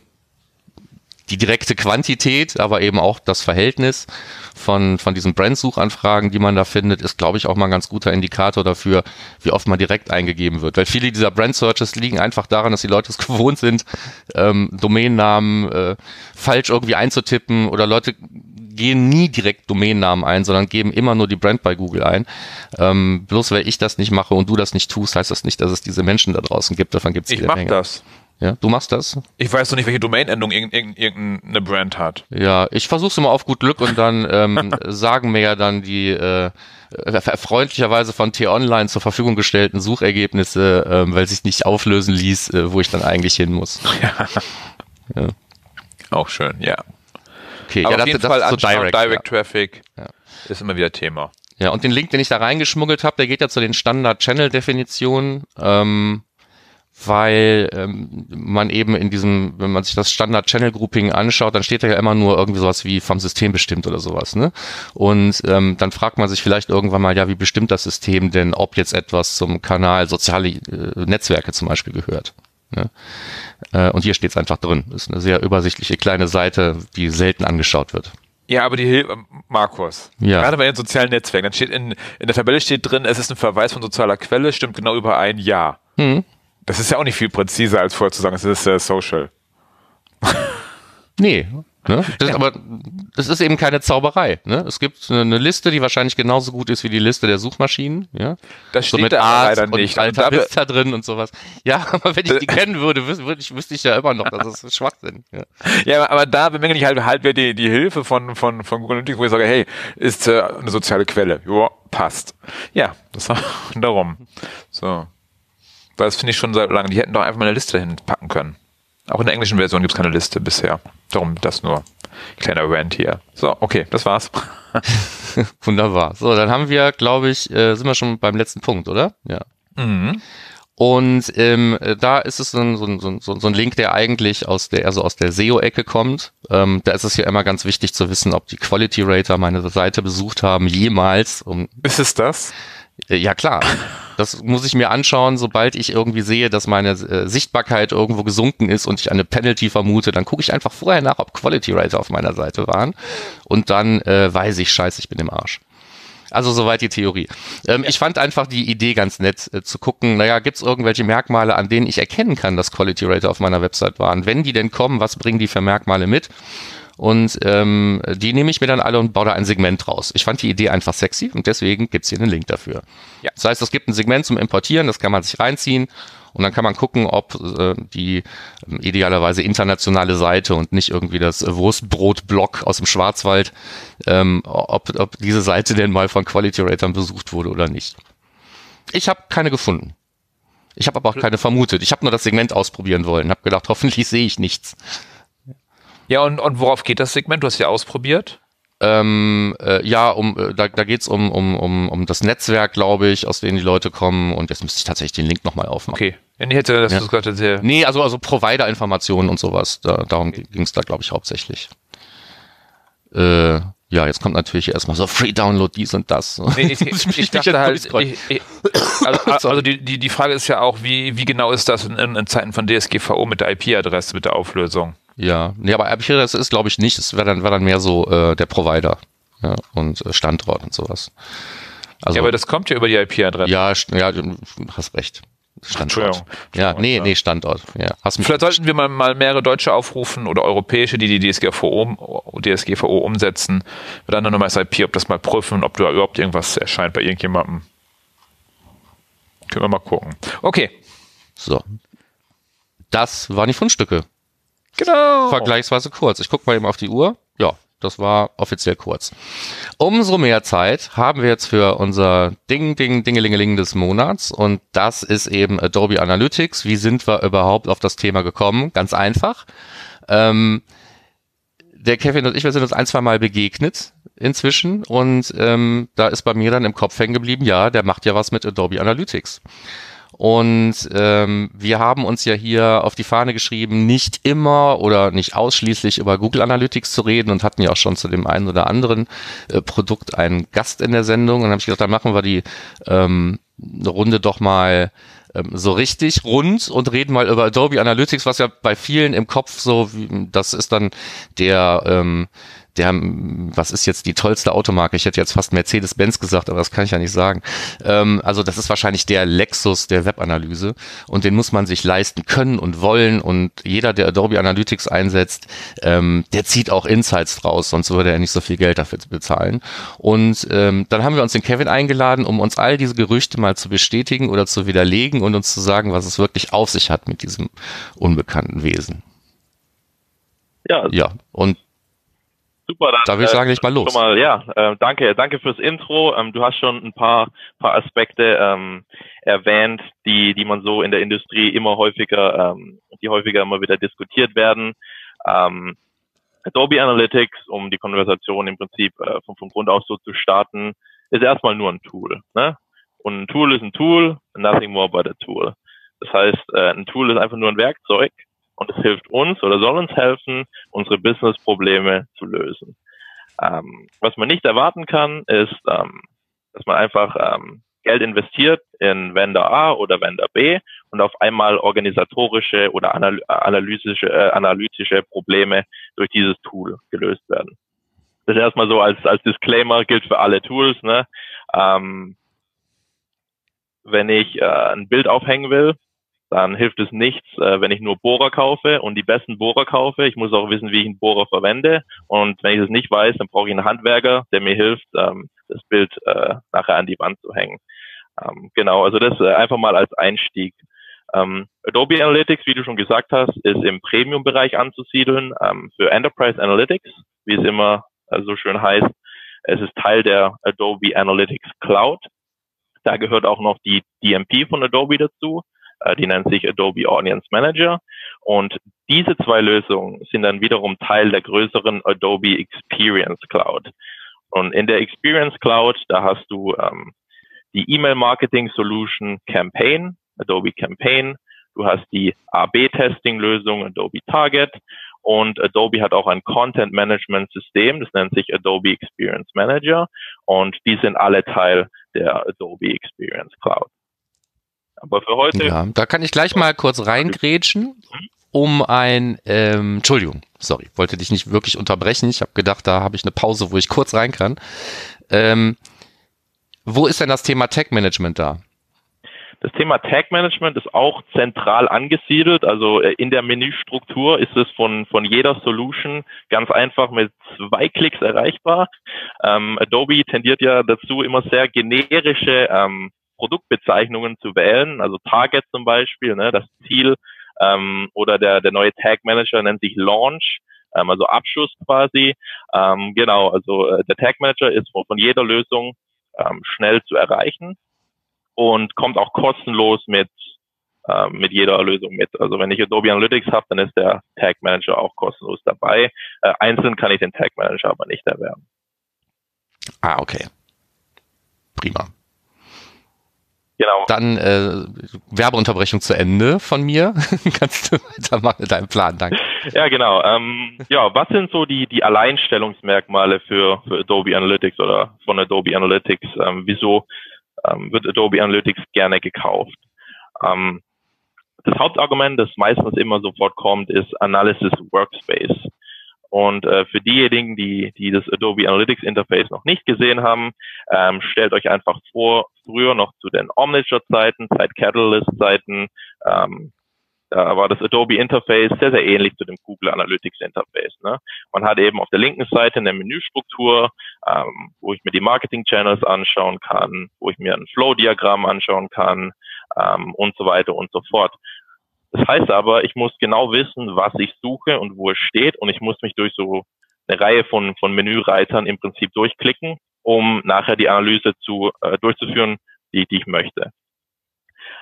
die direkte Quantität, aber eben auch das Verhältnis von, von diesen Brandsuchanfragen, die man da findet, ist, glaube ich, auch mal ein ganz guter Indikator dafür, wie oft man direkt eingegeben wird. Weil viele dieser Brand-Searches liegen einfach daran, dass die Leute es gewohnt sind, ähm, Domainnamen äh, falsch irgendwie einzutippen oder Leute gehen nie direkt Domainnamen ein, sondern geben immer nur die Brand bei Google ein. Ähm, bloß weil ich das nicht mache und du das nicht tust, heißt das nicht, dass es diese Menschen da draußen gibt. Davon gibt es Ich mach das. Ja, du machst das? Ich weiß doch nicht, welche Domain-Endung irgendeine Brand hat. Ja, ich versuch's immer auf gut Glück und dann ähm, sagen mir ja dann die äh, freundlicherweise von T-Online zur Verfügung gestellten Suchergebnisse, ähm, weil sich nicht auflösen ließ, äh, wo ich dann eigentlich hin muss. Ja. ja. Auch schön, ja. Okay, Aber ja, auf jeden das Fall ist so Direct, Direct ja. Traffic ja. ist immer wieder Thema. Ja, und den Link, den ich da reingeschmuggelt habe, der geht ja zu den Standard-Channel-Definitionen. Ähm, weil ähm, man eben in diesem, wenn man sich das Standard Channel Grouping anschaut, dann steht da ja immer nur irgendwie sowas wie vom System bestimmt oder sowas, ne? Und ähm, dann fragt man sich vielleicht irgendwann mal, ja, wie bestimmt das System denn, ob jetzt etwas zum Kanal soziale äh, Netzwerke zum Beispiel gehört? Ne? Äh, und hier steht es einfach drin. Das ist eine sehr übersichtliche kleine Seite, die selten angeschaut wird. Ja, aber die Hilfe, Markus. Ja. Gerade bei den sozialen Netzwerken, dann steht in, in der Tabelle steht drin, es ist ein Verweis von sozialer Quelle, stimmt genau über ein Jahr. Hm. Das ist ja auch nicht viel präziser, als vorher zu sagen, es ist äh, social. nee. Ne? Das, ja. Aber das ist eben keine Zauberei. Ne? Es gibt eine, eine, Liste, die wahrscheinlich genauso gut ist wie die Liste der Suchmaschinen. Ja? Das steht so mit da leider nicht. Und Alta Vista drin und sowas. Ja, aber wenn ich die kennen würde, wüsste ich, wüsste ich ja immer noch, dass es Schwachsinn. Ja. ja, aber da bemängle ich halt, halt die, die Hilfe von, von, von Google Analytics, wo ich sage, hey, ist äh, eine soziale Quelle. Ja, passt. Ja, das darum. So. Das finde ich schon seit langem. Die hätten doch einfach mal eine Liste dahin packen können. Auch in der englischen Version gibt es keine Liste bisher. Darum das nur. Kleiner Rant hier. So, okay, das war's. Wunderbar. So, dann haben wir, glaube ich, äh, sind wir schon beim letzten Punkt, oder? Ja. Mhm. Und ähm, da ist es so ein, so, ein, so, ein Link, der eigentlich aus der, also aus der SEO-Ecke kommt. Ähm, da ist es ja immer ganz wichtig zu wissen, ob die Quality Rater meine Seite besucht haben, jemals. Um, ist es das? Ja, klar. Das muss ich mir anschauen, sobald ich irgendwie sehe, dass meine äh, Sichtbarkeit irgendwo gesunken ist und ich eine Penalty vermute, dann gucke ich einfach vorher nach, ob Quality Rater auf meiner Seite waren und dann äh, weiß ich, scheiße, ich bin im Arsch. Also soweit die Theorie. Ähm. Ich fand einfach die Idee ganz nett, äh, zu gucken, naja, gibt es irgendwelche Merkmale, an denen ich erkennen kann, dass Quality Rater auf meiner Website waren? Wenn die denn kommen, was bringen die für Merkmale mit? Und ähm, die nehme ich mir dann alle und baue da ein Segment raus. Ich fand die Idee einfach sexy und deswegen gibt's hier einen Link dafür. Ja. Das heißt, es gibt ein Segment zum Importieren, das kann man sich reinziehen und dann kann man gucken, ob äh, die äh, idealerweise internationale Seite und nicht irgendwie das Wurstbrot-Blog aus dem Schwarzwald, ähm, ob, ob diese Seite denn mal von Quality Ratern besucht wurde oder nicht. Ich habe keine gefunden. Ich habe aber auch keine vermutet. Ich habe nur das Segment ausprobieren wollen. Habe gedacht, hoffentlich sehe ich nichts. Ja, und, und worauf geht das Segment? Du hast ja ausprobiert. Ähm, äh, ja, um, äh, da, da geht es um, um, um, um das Netzwerk, glaube ich, aus dem die Leute kommen. Und jetzt müsste ich tatsächlich den Link nochmal aufmachen. Okay. Ich hätte das Ja. gesagt, sehr. Nee, also, also Provider-Informationen und sowas. Da, darum ging es da, glaube ich, hauptsächlich. Äh, ja, jetzt kommt natürlich erstmal so Free Download dies und das. Nee, ich, ich, ich dachte halt, ich, ich, also, also die, die, die Frage ist ja auch, wie, wie genau ist das in, in Zeiten von DSGVO mit der IP-Adresse, mit der Auflösung? Ja, nee, aber IP das ist, glaube ich, nicht. Es wäre dann, wär dann mehr so äh, der Provider ja, und äh, Standort und sowas. Also, ja, aber das kommt ja über die IP-Adresse. ja, ja, du hast recht. Standort. Entschuldigung. Ja, nee, nee, Standort. Ja, hast mich Vielleicht sollten wir mal, mal mehrere Deutsche aufrufen oder europäische, die die DSGVO, DSGVO umsetzen. Dann nochmal das IP, ob das mal prüfen, ob da überhaupt irgendwas erscheint bei irgendjemandem. Können wir mal gucken. Okay, So. Das waren die Fundstücke. Genau. Vergleichsweise kurz. Ich gucke mal eben auf die Uhr. Ja, das war offiziell kurz. Umso mehr Zeit haben wir jetzt für unser Ding, Ding, Dingelingeling des Monats. Und das ist eben Adobe Analytics. Wie sind wir überhaupt auf das Thema gekommen? Ganz einfach. Ähm, der Kevin und ich, wir sind uns ein, zwei Mal begegnet inzwischen. Und ähm, da ist bei mir dann im Kopf hängen geblieben, ja, der macht ja was mit Adobe Analytics. Und ähm, wir haben uns ja hier auf die Fahne geschrieben, nicht immer oder nicht ausschließlich über Google Analytics zu reden und hatten ja auch schon zu dem einen oder anderen äh, Produkt einen Gast in der Sendung. Und dann habe ich gedacht, dann machen wir die ähm, Runde doch mal ähm, so richtig rund und reden mal über Adobe Analytics, was ja bei vielen im Kopf so, das ist dann der ähm, der, was ist jetzt die tollste Automarke? Ich hätte jetzt fast Mercedes-Benz gesagt, aber das kann ich ja nicht sagen. Ähm, also das ist wahrscheinlich der Lexus der Webanalyse und den muss man sich leisten können und wollen und jeder, der Adobe Analytics einsetzt, ähm, der zieht auch Insights draus, sonst würde er nicht so viel Geld dafür bezahlen. Und ähm, dann haben wir uns den Kevin eingeladen, um uns all diese Gerüchte mal zu bestätigen oder zu widerlegen und uns zu sagen, was es wirklich auf sich hat mit diesem unbekannten Wesen. Ja, Ja, und super. Dann, da würde ich äh, sagen, leg mal los. Mal, ja, äh, danke, danke fürs Intro. Ähm, du hast schon ein paar, paar Aspekte ähm, erwähnt, die, die man so in der Industrie immer häufiger, ähm, die häufiger immer wieder diskutiert werden. Ähm, Adobe Analytics, um die Konversation im Prinzip äh, von, von Grund aus so zu starten, ist erstmal nur ein Tool. Ne? Und ein Tool ist ein Tool, nothing more but a tool. Das heißt, äh, ein Tool ist einfach nur ein Werkzeug und es hilft uns oder soll uns helfen, unsere Business-Probleme zu lösen. Ähm, was man nicht erwarten kann, ist, ähm, dass man einfach ähm, Geld investiert in Vendor A oder Vendor B und auf einmal organisatorische oder anal analytische, äh, analytische Probleme durch dieses Tool gelöst werden. Das ist erstmal so als, als Disclaimer, gilt für alle Tools. Ne? Ähm, wenn ich äh, ein Bild aufhängen will, dann hilft es nichts, äh, wenn ich nur Bohrer kaufe und die besten Bohrer kaufe. Ich muss auch wissen, wie ich einen Bohrer verwende. Und wenn ich das nicht weiß, dann brauche ich einen Handwerker, der mir hilft, ähm, das Bild äh, nachher an die Wand zu hängen. Ähm, genau, also das äh, einfach mal als Einstieg. Ähm, Adobe Analytics, wie du schon gesagt hast, ist im Premium-Bereich anzusiedeln für Enterprise Analytics, wie es immer so schön heißt. Es ist Teil der Adobe Analytics Cloud. Da gehört auch noch die DMP von Adobe dazu. Äh, die nennt sich Adobe Audience Manager. Und diese zwei Lösungen sind dann wiederum Teil der größeren Adobe Experience Cloud. Und in der Experience Cloud, da hast du ähm, die E-Mail Marketing Solution Campaign, Adobe Campaign. Du hast die AB-Testing-Lösung Adobe Target und Adobe hat auch ein Content Management System, das nennt sich Adobe Experience Manager und die sind alle Teil der Adobe Experience Cloud. Aber für heute. Ja, da kann ich gleich mal kurz reingrätschen, um ein, ähm, Entschuldigung, sorry, wollte dich nicht wirklich unterbrechen. Ich habe gedacht, da habe ich eine Pause, wo ich kurz rein kann. Ähm, wo ist denn das Thema Tech Management da? Das Thema Tag Management ist auch zentral angesiedelt. Also äh, in der Menüstruktur ist es von, von jeder Solution ganz einfach mit zwei Klicks erreichbar. Ähm, Adobe tendiert ja dazu, immer sehr generische ähm, Produktbezeichnungen zu wählen. Also Target zum Beispiel, ne, das Ziel. Ähm, oder der, der neue Tag Manager nennt sich Launch ähm, also Abschuss quasi. Ähm, genau, also äh, der Tag Manager ist von, von jeder Lösung ähm, schnell zu erreichen und kommt auch kostenlos mit äh, mit jeder Lösung mit. Also wenn ich Adobe Analytics habe, dann ist der Tag Manager auch kostenlos dabei. Äh, einzeln kann ich den Tag Manager aber nicht erwerben. Ah, okay. Prima. Genau. Dann äh, Werbeunterbrechung zu Ende von mir. Kannst du weitermachen mit deinem Plan, danke. Ja, genau. Ähm, ja, was sind so die, die Alleinstellungsmerkmale für, für Adobe Analytics oder von Adobe Analytics? Ähm, wieso ähm, wird Adobe Analytics gerne gekauft? Ähm, das Hauptargument, das meistens immer sofort kommt, ist Analysis Workspace. Und äh, für diejenigen, die, die das Adobe Analytics Interface noch nicht gesehen haben, ähm, stellt euch einfach vor, früher noch zu den Omniture-Zeiten, Zeit Catalyst-Zeiten, ähm, da war das Adobe Interface sehr, sehr ähnlich zu dem Google Analytics Interface. Ne? Man hat eben auf der linken Seite eine Menüstruktur, ähm, wo ich mir die Marketing Channels anschauen kann, wo ich mir ein Flow-Diagramm anschauen kann ähm, und so weiter und so fort. Das heißt aber, ich muss genau wissen, was ich suche und wo es steht und ich muss mich durch so eine Reihe von, von Menüreitern im Prinzip durchklicken, um nachher die Analyse zu, äh, durchzuführen, die, die ich möchte.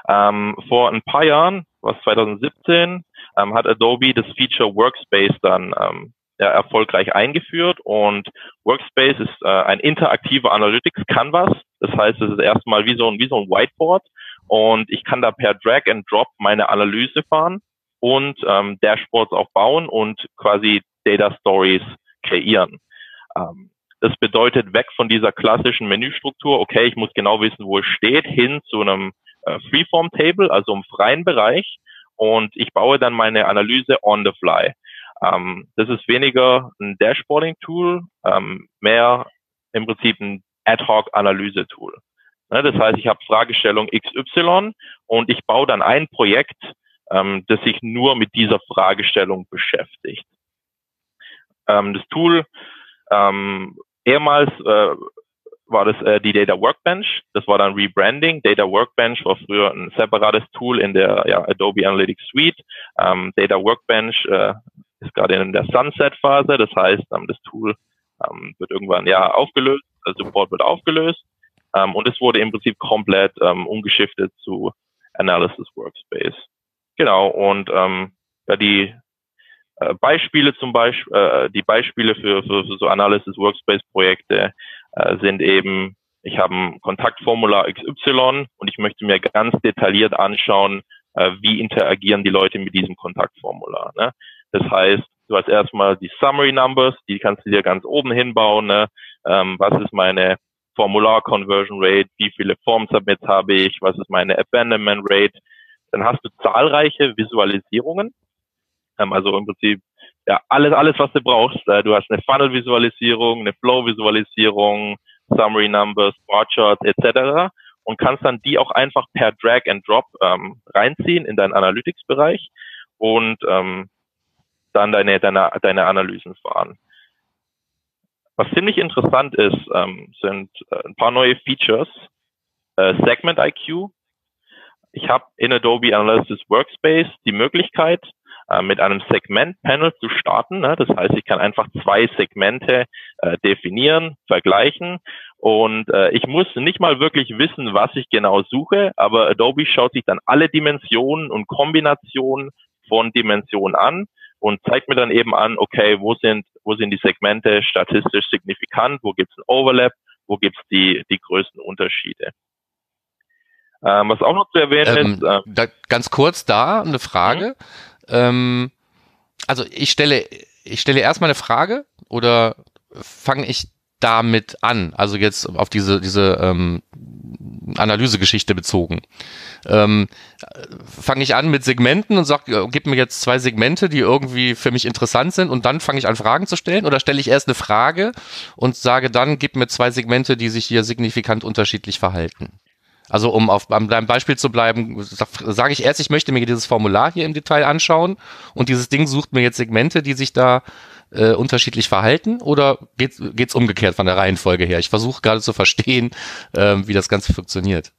Ähm, vor ein paar Jahren, was 2017, ähm, hat Adobe das Feature Workspace dann ähm, ja, erfolgreich eingeführt und Workspace ist äh, ein interaktiver Analytics Canvas. Das heißt, es ist erstmal wie so ein, wie so ein Whiteboard und ich kann da per Drag and Drop meine Analyse fahren und ähm, Dashboards auch bauen und quasi Data Stories kreieren. Ähm, das bedeutet weg von dieser klassischen Menüstruktur, okay, ich muss genau wissen, wo es steht, hin zu einem äh, Freeform Table, also im freien Bereich und ich baue dann meine Analyse on the fly. Ähm, das ist weniger ein Dashboarding-Tool, ähm, mehr im Prinzip ein Ad-Hoc-Analyse-Tool. Ne, das heißt, ich habe Fragestellung XY und ich baue dann ein Projekt, ähm, das sich nur mit dieser Fragestellung beschäftigt. Ähm, das Tool ähm, ehemals äh, war das äh, die Data Workbench. Das war dann Rebranding. Data Workbench war früher ein separates Tool in der ja, Adobe Analytics Suite. Ähm, Data Workbench äh, ist gerade in der Sunset-Phase. Das heißt, ähm, das Tool ähm, wird irgendwann ja aufgelöst, der Support wird aufgelöst. Ähm, und es wurde im Prinzip komplett ähm, umgeschiftet zu Analysis Workspace. Genau, und ähm, ja, die äh, Beispiele zum Beispiel, äh, die Beispiele für, für, für so Analysis Workspace Projekte äh, sind eben, ich habe ein Kontaktformular XY und ich möchte mir ganz detailliert anschauen, äh, wie interagieren die Leute mit diesem Kontaktformular. Ne? Das heißt, du hast erstmal die Summary Numbers, die kannst du dir ganz oben hinbauen. Ne? Ähm, was ist meine Formular-Conversion Rate, wie viele Form-Submits habe ich, was ist meine Abandonment Rate. Dann hast du zahlreiche Visualisierungen, ähm, also im Prinzip ja alles, alles, was du brauchst. Äh, du hast eine Funnel-Visualisierung, eine Flow-Visualisierung, Summary Numbers, Bar Charts etc. und kannst dann die auch einfach per Drag and Drop ähm, reinziehen in deinen Analytics-Bereich und ähm, dann deine, deine, deine Analysen fahren. Was ziemlich interessant ist, ähm, sind äh, ein paar neue Features. Äh, Segment IQ. Ich habe in Adobe Analysis Workspace die Möglichkeit, äh, mit einem Segment-Panel zu starten. Ne? Das heißt, ich kann einfach zwei Segmente äh, definieren, vergleichen und äh, ich muss nicht mal wirklich wissen, was ich genau suche, aber Adobe schaut sich dann alle Dimensionen und Kombinationen von Dimensionen an und zeigt mir dann eben an, okay, wo sind, wo sind die Segmente statistisch signifikant, wo gibt es ein Overlap, wo gibt es die, die größten Unterschiede. Ähm, was auch noch zu erwähnen ähm, ist. Ähm, da, ganz kurz da eine Frage. Mhm. Ähm, also ich stelle, ich stelle erstmal eine Frage oder fange ich damit an? Also jetzt auf diese, diese ähm, Analysegeschichte bezogen. Ähm, fange ich an mit Segmenten und sage, gib mir jetzt zwei Segmente, die irgendwie für mich interessant sind und dann fange ich an Fragen zu stellen oder stelle ich erst eine Frage und sage dann, gib mir zwei Segmente, die sich hier signifikant unterschiedlich verhalten. Also um auf beim Beispiel zu bleiben, sage ich erst, ich möchte mir dieses Formular hier im Detail anschauen und dieses Ding sucht mir jetzt Segmente, die sich da äh, unterschiedlich verhalten oder geht's geht's umgekehrt von der Reihenfolge her? Ich versuche gerade zu verstehen, äh, wie das Ganze funktioniert.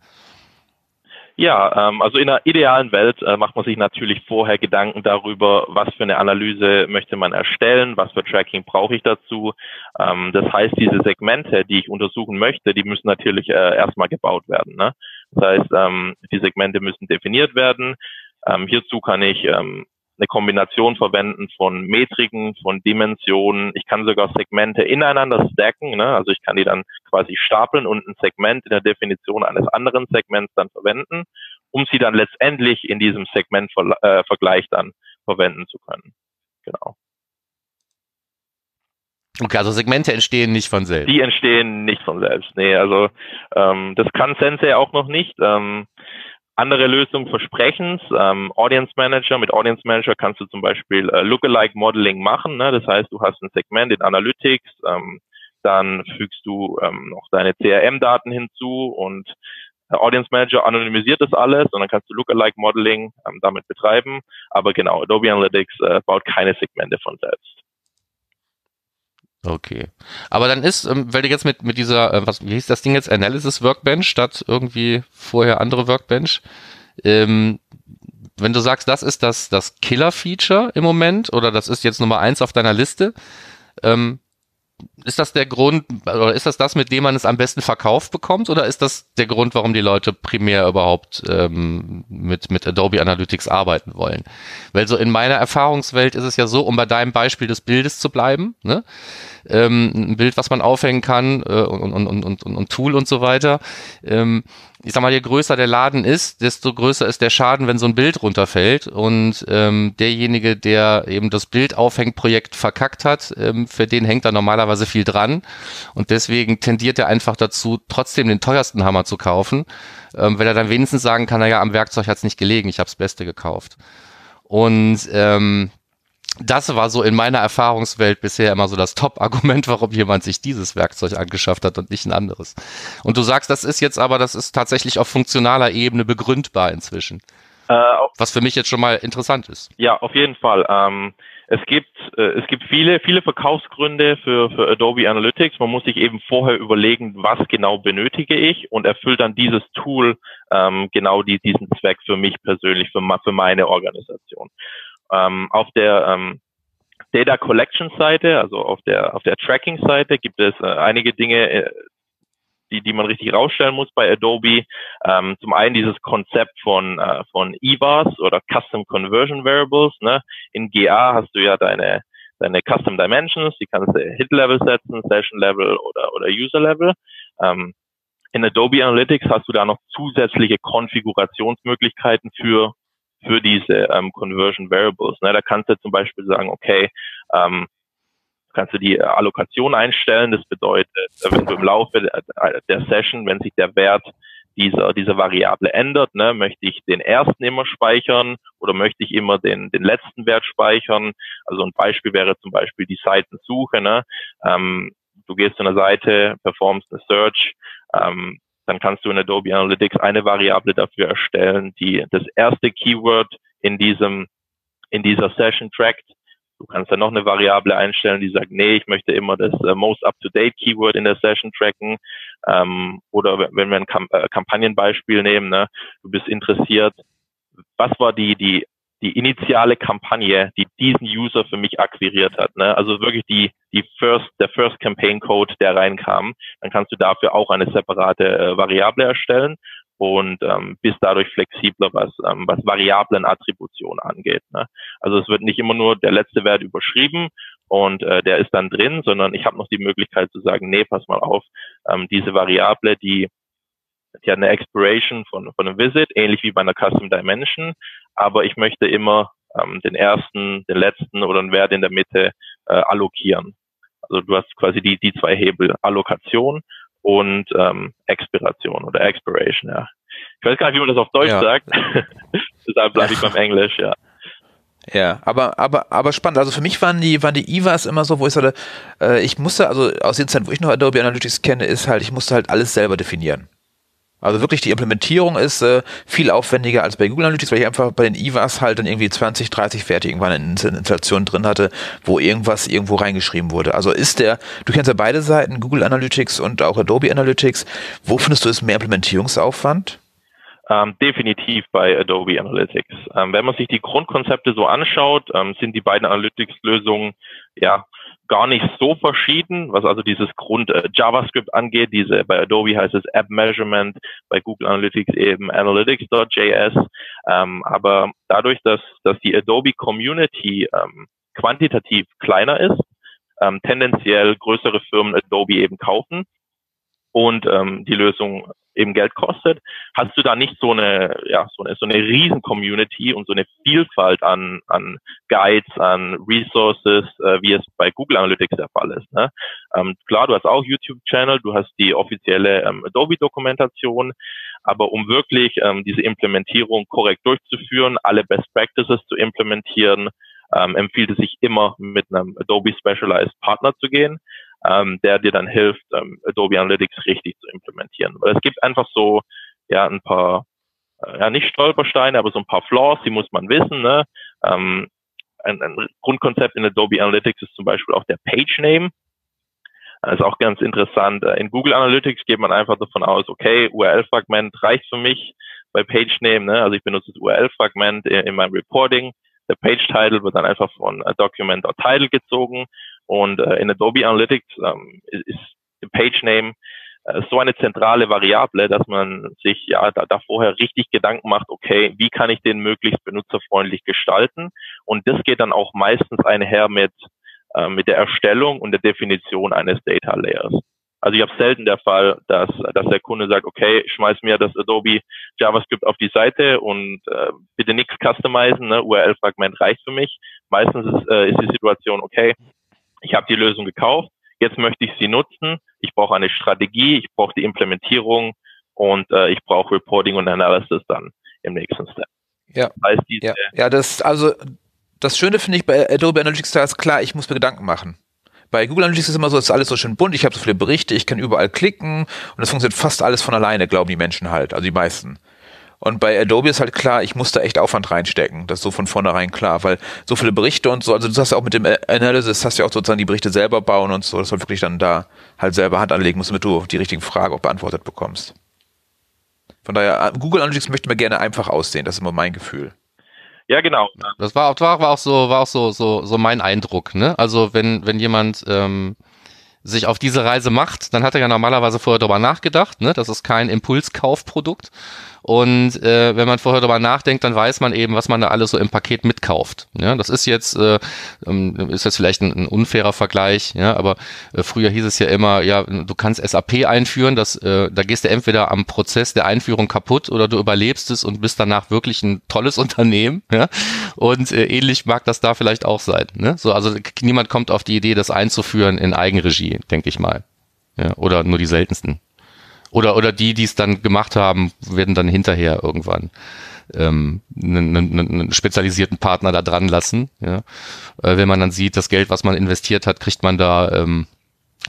Ja, ähm, also in einer idealen Welt äh, macht man sich natürlich vorher Gedanken darüber, was für eine Analyse möchte man erstellen, was für Tracking brauche ich dazu. Ähm, das heißt, diese Segmente, die ich untersuchen möchte, die müssen natürlich äh, erstmal gebaut werden. Ne? Das heißt, ähm, die Segmente müssen definiert werden. Ähm, hierzu kann ich ähm, eine Kombination verwenden von Metriken, von Dimensionen. Ich kann sogar Segmente ineinander stacken, ne? also ich kann die dann quasi stapeln und ein Segment in der Definition eines anderen Segments dann verwenden, um sie dann letztendlich in diesem Segmentvergleich äh, dann verwenden zu können. Genau. Okay, also Segmente entstehen nicht von selbst. Die entstehen nicht von selbst. Nee, also ähm, das kann Sensei auch noch nicht. Ähm, andere Lösungen versprechen ähm, Audience Manager. Mit Audience Manager kannst du zum Beispiel äh, Lookalike Modeling machen. Ne? Das heißt, du hast ein Segment in Analytics, ähm, dann fügst du ähm, noch deine CRM-Daten hinzu und der Audience Manager anonymisiert das alles und dann kannst du Lookalike Modeling ähm, damit betreiben. Aber genau, Adobe Analytics äh, baut keine Segmente von selbst. Okay. Aber dann ist, ähm, weil du jetzt mit, mit dieser, äh, was, wie hieß das Ding jetzt, Analysis Workbench statt irgendwie vorher andere Workbench, ähm, wenn du sagst, das ist das, das Killer-Feature im Moment oder das ist jetzt Nummer eins auf deiner Liste, ähm, ist das der Grund, oder ist das das, mit dem man es am besten verkauft bekommt, oder ist das der Grund, warum die Leute primär überhaupt ähm, mit, mit Adobe Analytics arbeiten wollen? Weil so in meiner Erfahrungswelt ist es ja so, um bei deinem Beispiel des Bildes zu bleiben, ne? Ähm, ein Bild, was man aufhängen kann äh, und, und, und, und, und Tool und so weiter. Ähm, ich sag mal, je größer der Laden ist, desto größer ist der Schaden, wenn so ein Bild runterfällt. Und ähm, derjenige, der eben das Bildaufhängprojekt verkackt hat, ähm, für den hängt da normalerweise viel dran. Und deswegen tendiert er einfach dazu, trotzdem den teuersten Hammer zu kaufen, ähm, weil er dann wenigstens sagen kann, naja, am Werkzeug hat's nicht gelegen, ich habe das Beste gekauft. Und ähm, das war so in meiner Erfahrungswelt bisher immer so das Top-Argument, warum jemand sich dieses Werkzeug angeschafft hat und nicht ein anderes. Und du sagst, das ist jetzt aber, das ist tatsächlich auf funktionaler Ebene begründbar inzwischen. Äh, was für mich jetzt schon mal interessant ist. Ja, auf jeden Fall. Ähm, es gibt äh, es gibt viele viele Verkaufsgründe für für Adobe Analytics. Man muss sich eben vorher überlegen, was genau benötige ich und erfüllt dann dieses Tool ähm, genau die, diesen Zweck für mich persönlich für, für meine Organisation. Ähm, auf der ähm, Data Collection Seite, also auf der auf der Tracking Seite gibt es äh, einige Dinge, äh, die die man richtig rausstellen muss bei Adobe. Ähm, zum einen dieses Konzept von äh, von EVAs oder Custom Conversion Variables. Ne? In GA hast du ja deine deine Custom Dimensions, die kannst du Hit Level setzen, Session Level oder oder User Level. Ähm, in Adobe Analytics hast du da noch zusätzliche Konfigurationsmöglichkeiten für für diese ähm, Conversion Variables. Ne? Da kannst du zum Beispiel sagen, okay, ähm, kannst du die Allokation einstellen. Das bedeutet, wenn du im Laufe der Session, wenn sich der Wert dieser, dieser Variable ändert, ne, möchte ich den ersten immer speichern oder möchte ich immer den, den letzten Wert speichern. Also ein Beispiel wäre zum Beispiel die Seitensuche. Ne. Ähm, du gehst zu einer Seite, performst eine Search, ähm, dann kannst du in Adobe Analytics eine Variable dafür erstellen, die das erste Keyword in diesem, in dieser Session trackt. Du kannst dann noch eine Variable einstellen, die sagt, nee, ich möchte immer das uh, most up-to-date Keyword in der Session tracken. Ähm, oder wenn wir ein Kamp äh, Kampagnenbeispiel nehmen, ne, du bist interessiert, was war die, die die initiale Kampagne, die diesen User für mich akquiriert hat. Ne? Also wirklich die, die First, der First Campaign Code, der reinkam. Dann kannst du dafür auch eine separate äh, Variable erstellen und ähm, bist dadurch flexibler, was, ähm, was Variablen-Attribution angeht. Ne? Also es wird nicht immer nur der letzte Wert überschrieben und äh, der ist dann drin, sondern ich habe noch die Möglichkeit zu sagen, nee, pass mal auf, ähm, diese Variable, die die hat eine Expiration von, von einem Visit, ähnlich wie bei einer Custom Dimension, aber ich möchte immer ähm, den ersten, den letzten oder einen Wert in der Mitte äh, allokieren. Also du hast quasi die, die zwei Hebel, Allokation und ähm, Expiration oder Expiration, ja. Ich weiß gar nicht, wie man das auf Deutsch ja. sagt. Deshalb bleibe ich beim Englisch, ja. Ja, aber, aber, aber spannend. Also für mich waren die, waren die IVAs immer so, wo ich sagte, äh, ich musste, also aus den Zeiten, wo ich noch Adobe Analytics kenne, ist halt, ich musste halt alles selber definieren. Also wirklich die Implementierung ist äh, viel aufwendiger als bei Google Analytics, weil ich einfach bei den IVAs halt dann irgendwie 20, 30 fertig irgendwann eine Installation drin hatte, wo irgendwas irgendwo reingeschrieben wurde. Also ist der, du kennst ja beide Seiten, Google Analytics und auch Adobe Analytics. Wo findest du es mehr Implementierungsaufwand? Ähm, definitiv bei Adobe Analytics. Ähm, wenn man sich die Grundkonzepte so anschaut, ähm, sind die beiden Analytics-Lösungen ja gar nicht so verschieden, was also dieses Grund äh, JavaScript angeht. Diese bei Adobe heißt es App Measurement, bei Google Analytics eben Analytics.js. Ähm, aber dadurch, dass dass die Adobe Community ähm, quantitativ kleiner ist, ähm, tendenziell größere Firmen Adobe eben kaufen und ähm, die Lösung eben Geld kostet, hast du da nicht so eine, ja, so eine, so eine riesen Community und so eine Vielfalt an, an Guides, an Resources, äh, wie es bei Google Analytics der Fall ist. Ne? Ähm, klar, du hast auch YouTube-Channel, du hast die offizielle ähm, Adobe-Dokumentation, aber um wirklich ähm, diese Implementierung korrekt durchzuführen, alle Best Practices zu implementieren, ähm, empfiehlt es sich immer mit einem Adobe Specialized Partner zu gehen ähm, der dir dann hilft, ähm, Adobe Analytics richtig zu implementieren. Weil es gibt einfach so ja ein paar, äh, ja nicht Stolpersteine, aber so ein paar Flaws, die muss man wissen. Ne? Ähm, ein, ein Grundkonzept in Adobe Analytics ist zum Beispiel auch der Page Name. Das ist auch ganz interessant. Äh, in Google Analytics geht man einfach davon aus, okay, URL-Fragment reicht für mich bei Page Name. Ne? Also ich benutze das URL-Fragment in, in meinem Reporting. Der Page Title wird dann einfach von Document.title gezogen und äh, in Adobe Analytics ähm, ist, Page Name äh, so eine zentrale Variable, dass man sich ja da, da vorher richtig Gedanken macht, okay, wie kann ich den möglichst benutzerfreundlich gestalten? Und das geht dann auch meistens einher mit, äh, mit der Erstellung und der Definition eines Data Layers. Also ich habe selten der Fall, dass, dass der Kunde sagt, okay, schmeiß mir das Adobe JavaScript auf die Seite und äh, bitte nichts customizen, ne? URL-Fragment reicht für mich. Meistens ist, äh, ist die Situation, okay, ich habe die Lösung gekauft, jetzt möchte ich sie nutzen, ich brauche eine Strategie, ich brauche die Implementierung und äh, ich brauche Reporting und Analysis dann im nächsten Step. Ja. Das heißt, ja. ja, das also das Schöne finde ich bei Adobe Analytics da ist klar, ich muss mir Gedanken machen. Bei Google Analytics ist immer so, es ist alles so schön bunt, ich habe so viele Berichte, ich kann überall klicken und es funktioniert fast alles von alleine, glauben die Menschen halt, also die meisten. Und bei Adobe ist halt klar, ich muss da echt Aufwand reinstecken. Das ist so von vornherein klar, weil so viele Berichte und so, also du hast ja auch mit dem Analysis, hast ja auch sozusagen die Berichte selber bauen und so, das soll wirklich dann da halt selber Hand anlegen musst, damit du die richtigen Fragen auch beantwortet bekommst. Von daher, Google Analytics möchte mir gerne einfach aussehen, das ist immer mein Gefühl. Ja, genau. Das war, war, war auch so, war auch so, so, so mein Eindruck, ne? Also wenn, wenn jemand ähm, sich auf diese Reise macht, dann hat er ja normalerweise vorher darüber nachgedacht, ne? Das ist kein Impulskaufprodukt. Und äh, wenn man vorher darüber nachdenkt, dann weiß man eben, was man da alles so im Paket mitkauft. Ja, das ist jetzt äh, ähm, ist jetzt vielleicht ein, ein unfairer Vergleich, ja, aber äh, früher hieß es ja immer, ja, du kannst SAP einführen, das, äh, da gehst du entweder am Prozess der Einführung kaputt oder du überlebst es und bist danach wirklich ein tolles Unternehmen. Ja, und äh, ähnlich mag das da vielleicht auch sein. Ne? So, also niemand kommt auf die Idee, das einzuführen in Eigenregie, denke ich mal. Ja, oder nur die seltensten. Oder, oder die, die es dann gemacht haben, werden dann hinterher irgendwann ähm, einen, einen, einen spezialisierten Partner da dran lassen. Ja? Äh, wenn man dann sieht, das Geld, was man investiert hat, kriegt man da ähm,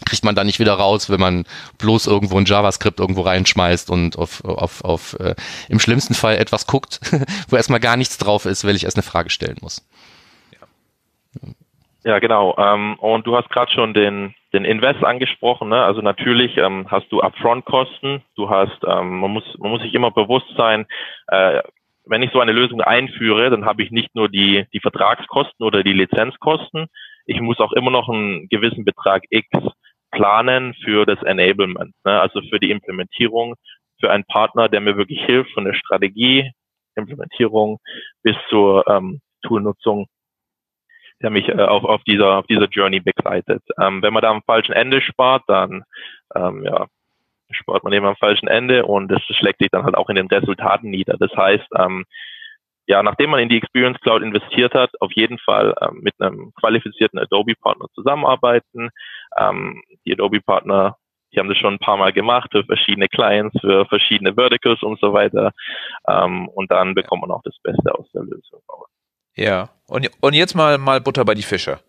kriegt man da nicht wieder raus, wenn man bloß irgendwo ein JavaScript irgendwo reinschmeißt und auf, auf, auf äh, im schlimmsten Fall etwas guckt, wo erstmal gar nichts drauf ist, weil ich erst eine Frage stellen muss. Ja, ja genau. Ähm, und du hast gerade schon den den Invest angesprochen. Ne? Also natürlich ähm, hast du Upfront-Kosten. Du hast, ähm, man muss, man muss sich immer bewusst sein, äh, wenn ich so eine Lösung einführe, dann habe ich nicht nur die, die Vertragskosten oder die Lizenzkosten. Ich muss auch immer noch einen gewissen Betrag X planen für das Enablement, ne? also für die Implementierung, für einen Partner, der mir wirklich hilft von der Strategie, Implementierung bis zur ähm, Toolnutzung der mich äh, auf, auf dieser auf dieser Journey begleitet. Ähm, wenn man da am falschen Ende spart, dann ähm, ja, spart man eben am falschen Ende und das schlägt sich dann halt auch in den Resultaten nieder. Das heißt, ähm, ja, nachdem man in die Experience Cloud investiert hat, auf jeden Fall ähm, mit einem qualifizierten Adobe-Partner zusammenarbeiten. Ähm, die Adobe-Partner, die haben das schon ein paar Mal gemacht für verschiedene Clients, für verschiedene Verticals und so weiter. Ähm, und dann bekommt man auch das Beste aus der Lösung raus. Ja, und, und jetzt mal, mal Butter bei die Fische.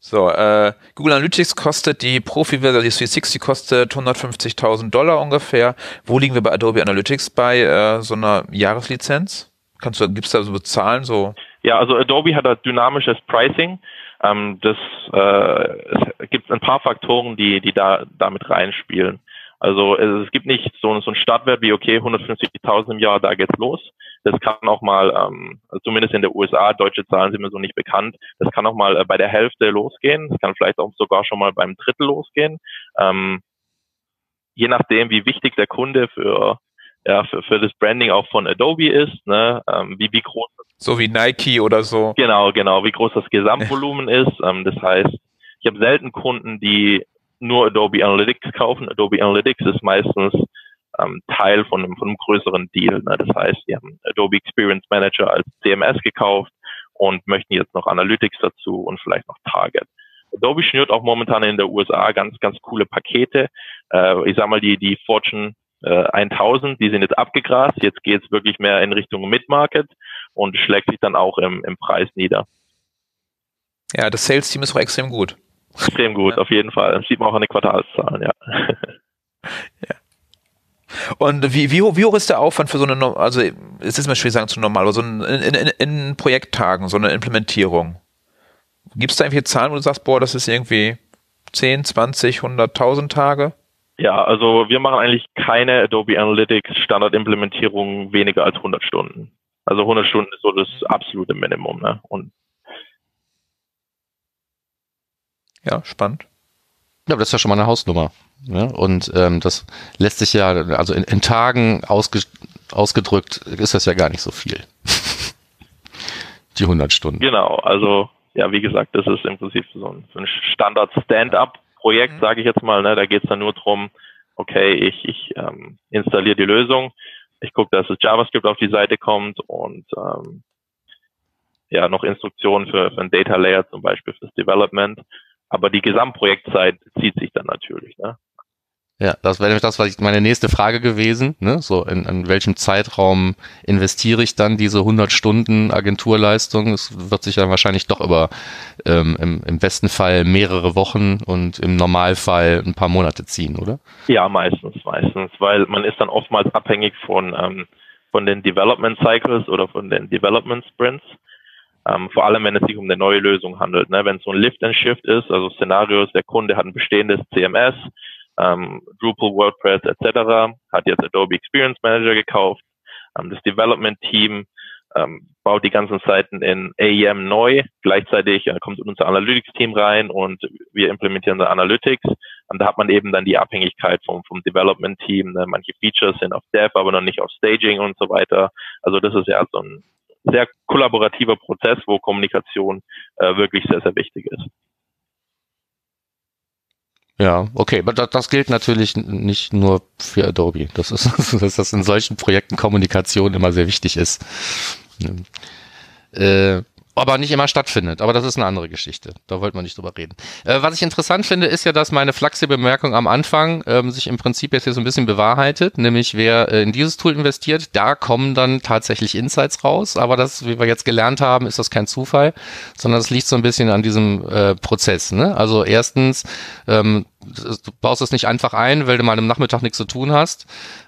So, äh, Google Analytics kostet die Profi-Version, die 360 kostet 150.000 Dollar ungefähr. Wo liegen wir bei Adobe Analytics bei äh, so einer Jahreslizenz? Kannst du, gibt's da so Zahlen so? Ja, also Adobe hat ein dynamisches Pricing. Ähm, das äh, es gibt ein paar Faktoren, die die da damit reinspielen. Also es, gibt nicht so, so einen Startwert wie, okay, 150.000 im Jahr, da geht's los. Das kann auch mal, ähm, zumindest in der USA, deutsche Zahlen sind mir so nicht bekannt, das kann auch mal äh, bei der Hälfte losgehen. Das kann vielleicht auch sogar schon mal beim Drittel losgehen. Ähm, je nachdem, wie wichtig der Kunde für ja, für, für das Branding auch von Adobe ist, ne, ähm, wie, wie groß so wie Nike oder so. Genau, genau, wie groß das Gesamtvolumen ist. Ähm, das heißt, ich habe selten Kunden, die nur Adobe Analytics kaufen. Adobe Analytics ist meistens ähm, Teil von einem, von einem größeren Deal. Ne? Das heißt, die haben Adobe Experience Manager als CMS gekauft und möchten jetzt noch Analytics dazu und vielleicht noch Target. Adobe schnürt auch momentan in der USA ganz, ganz coole Pakete. Äh, ich sag mal, die, die Fortune äh, 1000, die sind jetzt abgegrast. Jetzt geht es wirklich mehr in Richtung Mid-Market und schlägt sich dann auch im, im Preis nieder. Ja, das Sales-Team ist auch extrem gut. Extrem gut, ja. auf jeden Fall. Das sieht man auch an den Quartalszahlen, ja. ja. Und wie, wie, wie hoch ist der Aufwand für so eine, also es ist mir schwer sagen zu normal, aber so ein, in, in, in Projekttagen, so eine Implementierung. Gibt es da irgendwie Zahlen, wo du sagst, boah, das ist irgendwie 10, 20, 100.000 Tage? Ja, also wir machen eigentlich keine Adobe Analytics Standardimplementierung weniger als 100 Stunden. Also 100 Stunden ist so das absolute Minimum. Ne? Und ja, spannend. Ja, aber das ist ja schon mal eine Hausnummer. Ja? Und ähm, das lässt sich ja, also in, in Tagen ausge, ausgedrückt, ist das ja gar nicht so viel. Die 100 Stunden. Genau, also ja, wie gesagt, das ist im Prinzip so ein, so ein Standard-Stand-up-Projekt, mhm. sage ich jetzt mal. Ne? Da geht es dann nur drum, okay, ich, ich ähm, installiere die Lösung, ich gucke, dass das JavaScript auf die Seite kommt und ähm, ja, noch Instruktionen für, für ein Data Layer zum Beispiel fürs Development. Aber die Gesamtprojektzeit zieht sich dann natürlich. Ne? Ja, das wäre nämlich das, was ich meine nächste Frage gewesen. Ne? So, in, in welchem Zeitraum investiere ich dann diese 100 Stunden Agenturleistung? Es wird sich dann wahrscheinlich doch über ähm, im, im besten Fall mehrere Wochen und im Normalfall ein paar Monate ziehen, oder? Ja, meistens, meistens, weil man ist dann oftmals abhängig von ähm, von den Development Cycles oder von den Development Sprints. Ähm, vor allem, wenn es sich um eine neue Lösung handelt. Ne? Wenn es so ein Lift and Shift ist, also Szenarios, der Kunde hat ein bestehendes CMS ähm, Drupal, WordPress etc. Hat jetzt Adobe Experience Manager gekauft. Ähm, das Development Team ähm, baut die ganzen Seiten in AEM neu. Gleichzeitig äh, kommt unser Analytics Team rein und wir implementieren da Analytics. Und da hat man eben dann die Abhängigkeit vom, vom Development Team. Ne? Manche Features sind auf Dev, aber noch nicht auf Staging und so weiter. Also das ist ja so ein sehr kollaborativer Prozess, wo Kommunikation äh, wirklich sehr, sehr wichtig ist. Ja, okay, aber das, das gilt natürlich nicht nur für Adobe. Das ist, dass das in solchen Projekten Kommunikation immer sehr wichtig ist. Äh, aber nicht immer stattfindet. Aber das ist eine andere Geschichte. Da wollten wir nicht drüber reden. Äh, was ich interessant finde, ist ja, dass meine flaxe Bemerkung am Anfang ähm, sich im Prinzip jetzt hier so ein bisschen bewahrheitet. Nämlich, wer äh, in dieses Tool investiert, da kommen dann tatsächlich Insights raus. Aber das, wie wir jetzt gelernt haben, ist das kein Zufall, sondern es liegt so ein bisschen an diesem äh, Prozess. Ne? Also erstens, ähm, du baust es nicht einfach ein, weil du mal am Nachmittag nichts zu tun hast.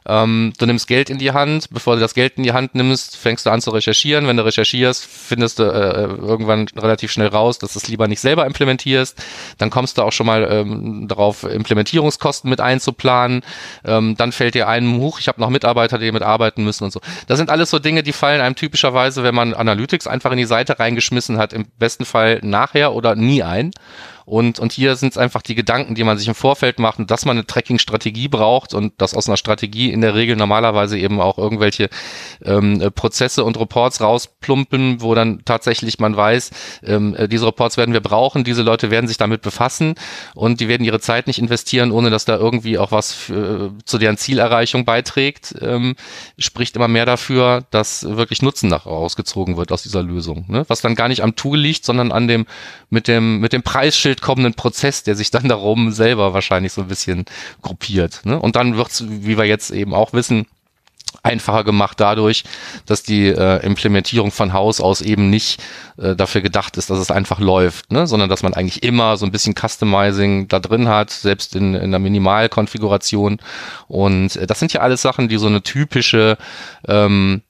Ähm, du nimmst Geld in die Hand. Bevor du das Geld in die Hand nimmst, fängst du an zu recherchieren. Wenn du recherchierst, findest du äh, irgendwann relativ schnell raus, dass du es lieber nicht selber implementierst. Dann kommst du auch schon mal ähm, darauf, Implementierungskosten mit einzuplanen. Ähm, dann fällt dir ein, huch, ich habe noch Mitarbeiter, die mit arbeiten müssen und so. Das sind alles so Dinge, die fallen einem typischerweise, wenn man Analytics einfach in die Seite reingeschmissen hat, im besten Fall nachher oder nie ein. Und, und hier sind es einfach die Gedanken, die man sich im Vorfeld macht dass man eine Tracking-Strategie braucht und dass aus einer Strategie in der Regel normalerweise eben auch irgendwelche ähm, Prozesse und Reports rausplumpen, wo dann tatsächlich man weiß, ähm, diese Reports werden wir brauchen, diese Leute werden sich damit befassen und die werden ihre Zeit nicht investieren, ohne dass da irgendwie auch was für, zu deren Zielerreichung beiträgt, ähm, spricht immer mehr dafür, dass wirklich Nutzen nach rausgezogen wird aus dieser Lösung. Ne? Was dann gar nicht am Tool liegt, sondern an dem mit dem mit dem Preisschild kommenden Prozess, der sich dann darum selber wahrscheinlich so ein bisschen gruppiert. Ne? Und dann wird's, wie wir jetzt eben auch wissen, einfacher gemacht dadurch, dass die äh, Implementierung von Haus aus eben nicht äh, dafür gedacht ist, dass es einfach läuft, ne? sondern dass man eigentlich immer so ein bisschen Customizing da drin hat, selbst in, in der Minimalkonfiguration. Und äh, das sind ja alles Sachen, die so eine typische ähm,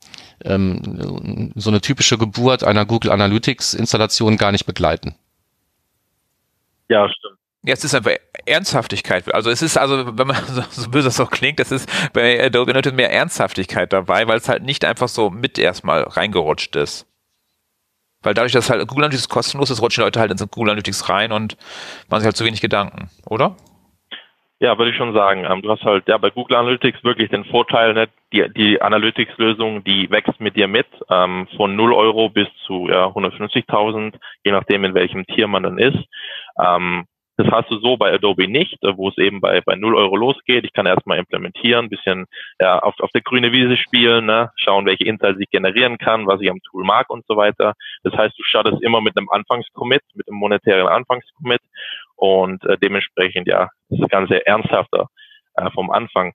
ähm, so eine typische Geburt einer Google Analytics Installation gar nicht begleiten. Ja, stimmt. Es ist einfach Ernsthaftigkeit. Also es ist also, wenn man so, so böse das auch klingt, es ist bei Adobe Analytics mehr Ernsthaftigkeit dabei, weil es halt nicht einfach so mit erstmal reingerutscht ist. Weil dadurch, dass halt Google Analytics kostenlos ist, rutschen Leute halt in Google Analytics rein und machen sich halt zu wenig Gedanken, oder? Ja, würde ich schon sagen. Ähm, du hast halt ja bei Google Analytics wirklich den Vorteil, ne, die, die Analytics-Lösung, die wächst mit dir mit, ähm, von 0 Euro bis zu ja, 150.000, je nachdem in welchem Tier man dann ist. Ähm, das hast du so bei Adobe nicht, äh, wo es eben bei, bei 0 Euro losgeht. Ich kann erstmal implementieren, bisschen ja, auf, auf der grüne Wiese spielen, ne? schauen, welche Insights ich generieren kann, was ich am Tool mag und so weiter. Das heißt, du startest immer mit einem Anfangscommit, mit einem monetären Anfangscommit und äh, dementsprechend ja ist das Ganze ernsthafter äh, vom Anfang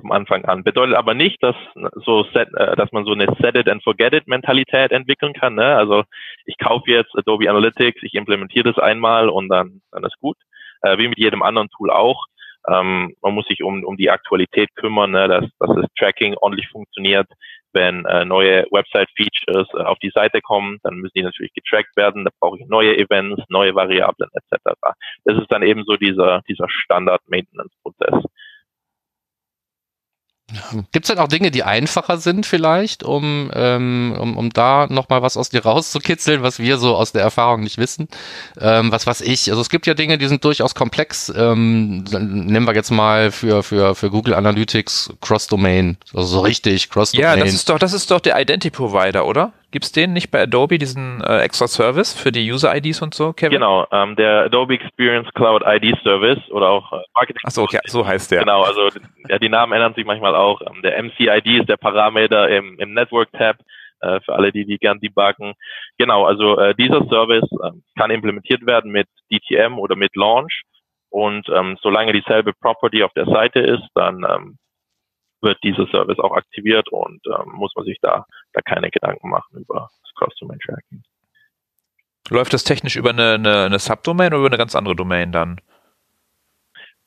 vom Anfang an. Bedeutet aber nicht, dass so set, äh, dass man so eine Set it and forget it Mentalität entwickeln kann. Ne? Also ich kaufe jetzt Adobe Analytics, ich implementiere das einmal und dann dann ist gut. Äh, wie mit jedem anderen Tool auch. Ähm, man muss sich um um die Aktualität kümmern, ne? dass dass das Tracking ordentlich funktioniert. Wenn äh, neue Website-Features äh, auf die Seite kommen, dann müssen die natürlich getrackt werden. Da brauche ich neue Events, neue Variablen etc. Das ist dann eben so dieser dieser Standard-Maintenance-Prozess. Gibt es denn auch Dinge, die einfacher sind vielleicht, um, ähm, um, um da nochmal was aus dir rauszukitzeln, was wir so aus der Erfahrung nicht wissen? Ähm, was was ich, also es gibt ja Dinge, die sind durchaus komplex. Ähm, nehmen wir jetzt mal für, für, für Google Analytics Cross-Domain, also so richtig Cross-Domain. Ja, das ist doch, das ist doch der Identity-Provider, oder? Gibt's den nicht bei Adobe, diesen äh, extra Service für die User-IDs und so, Kevin? Genau, ähm, der Adobe Experience Cloud ID Service oder auch äh, Marketing. Achso, okay, so heißt der. Genau, also ja, die Namen ändern sich manchmal auch. Ähm, der MCID ist der Parameter im, im Network-Tab äh, für alle, die die gern debuggen. Genau, also äh, dieser Service äh, kann implementiert werden mit DTM oder mit Launch und ähm, solange dieselbe Property auf der Seite ist, dann ähm, wird dieser Service auch aktiviert und ähm, muss man sich da, da keine Gedanken machen über das Cross-Domain-Tracking. Läuft das technisch über eine, eine, eine Subdomain oder über eine ganz andere Domain dann?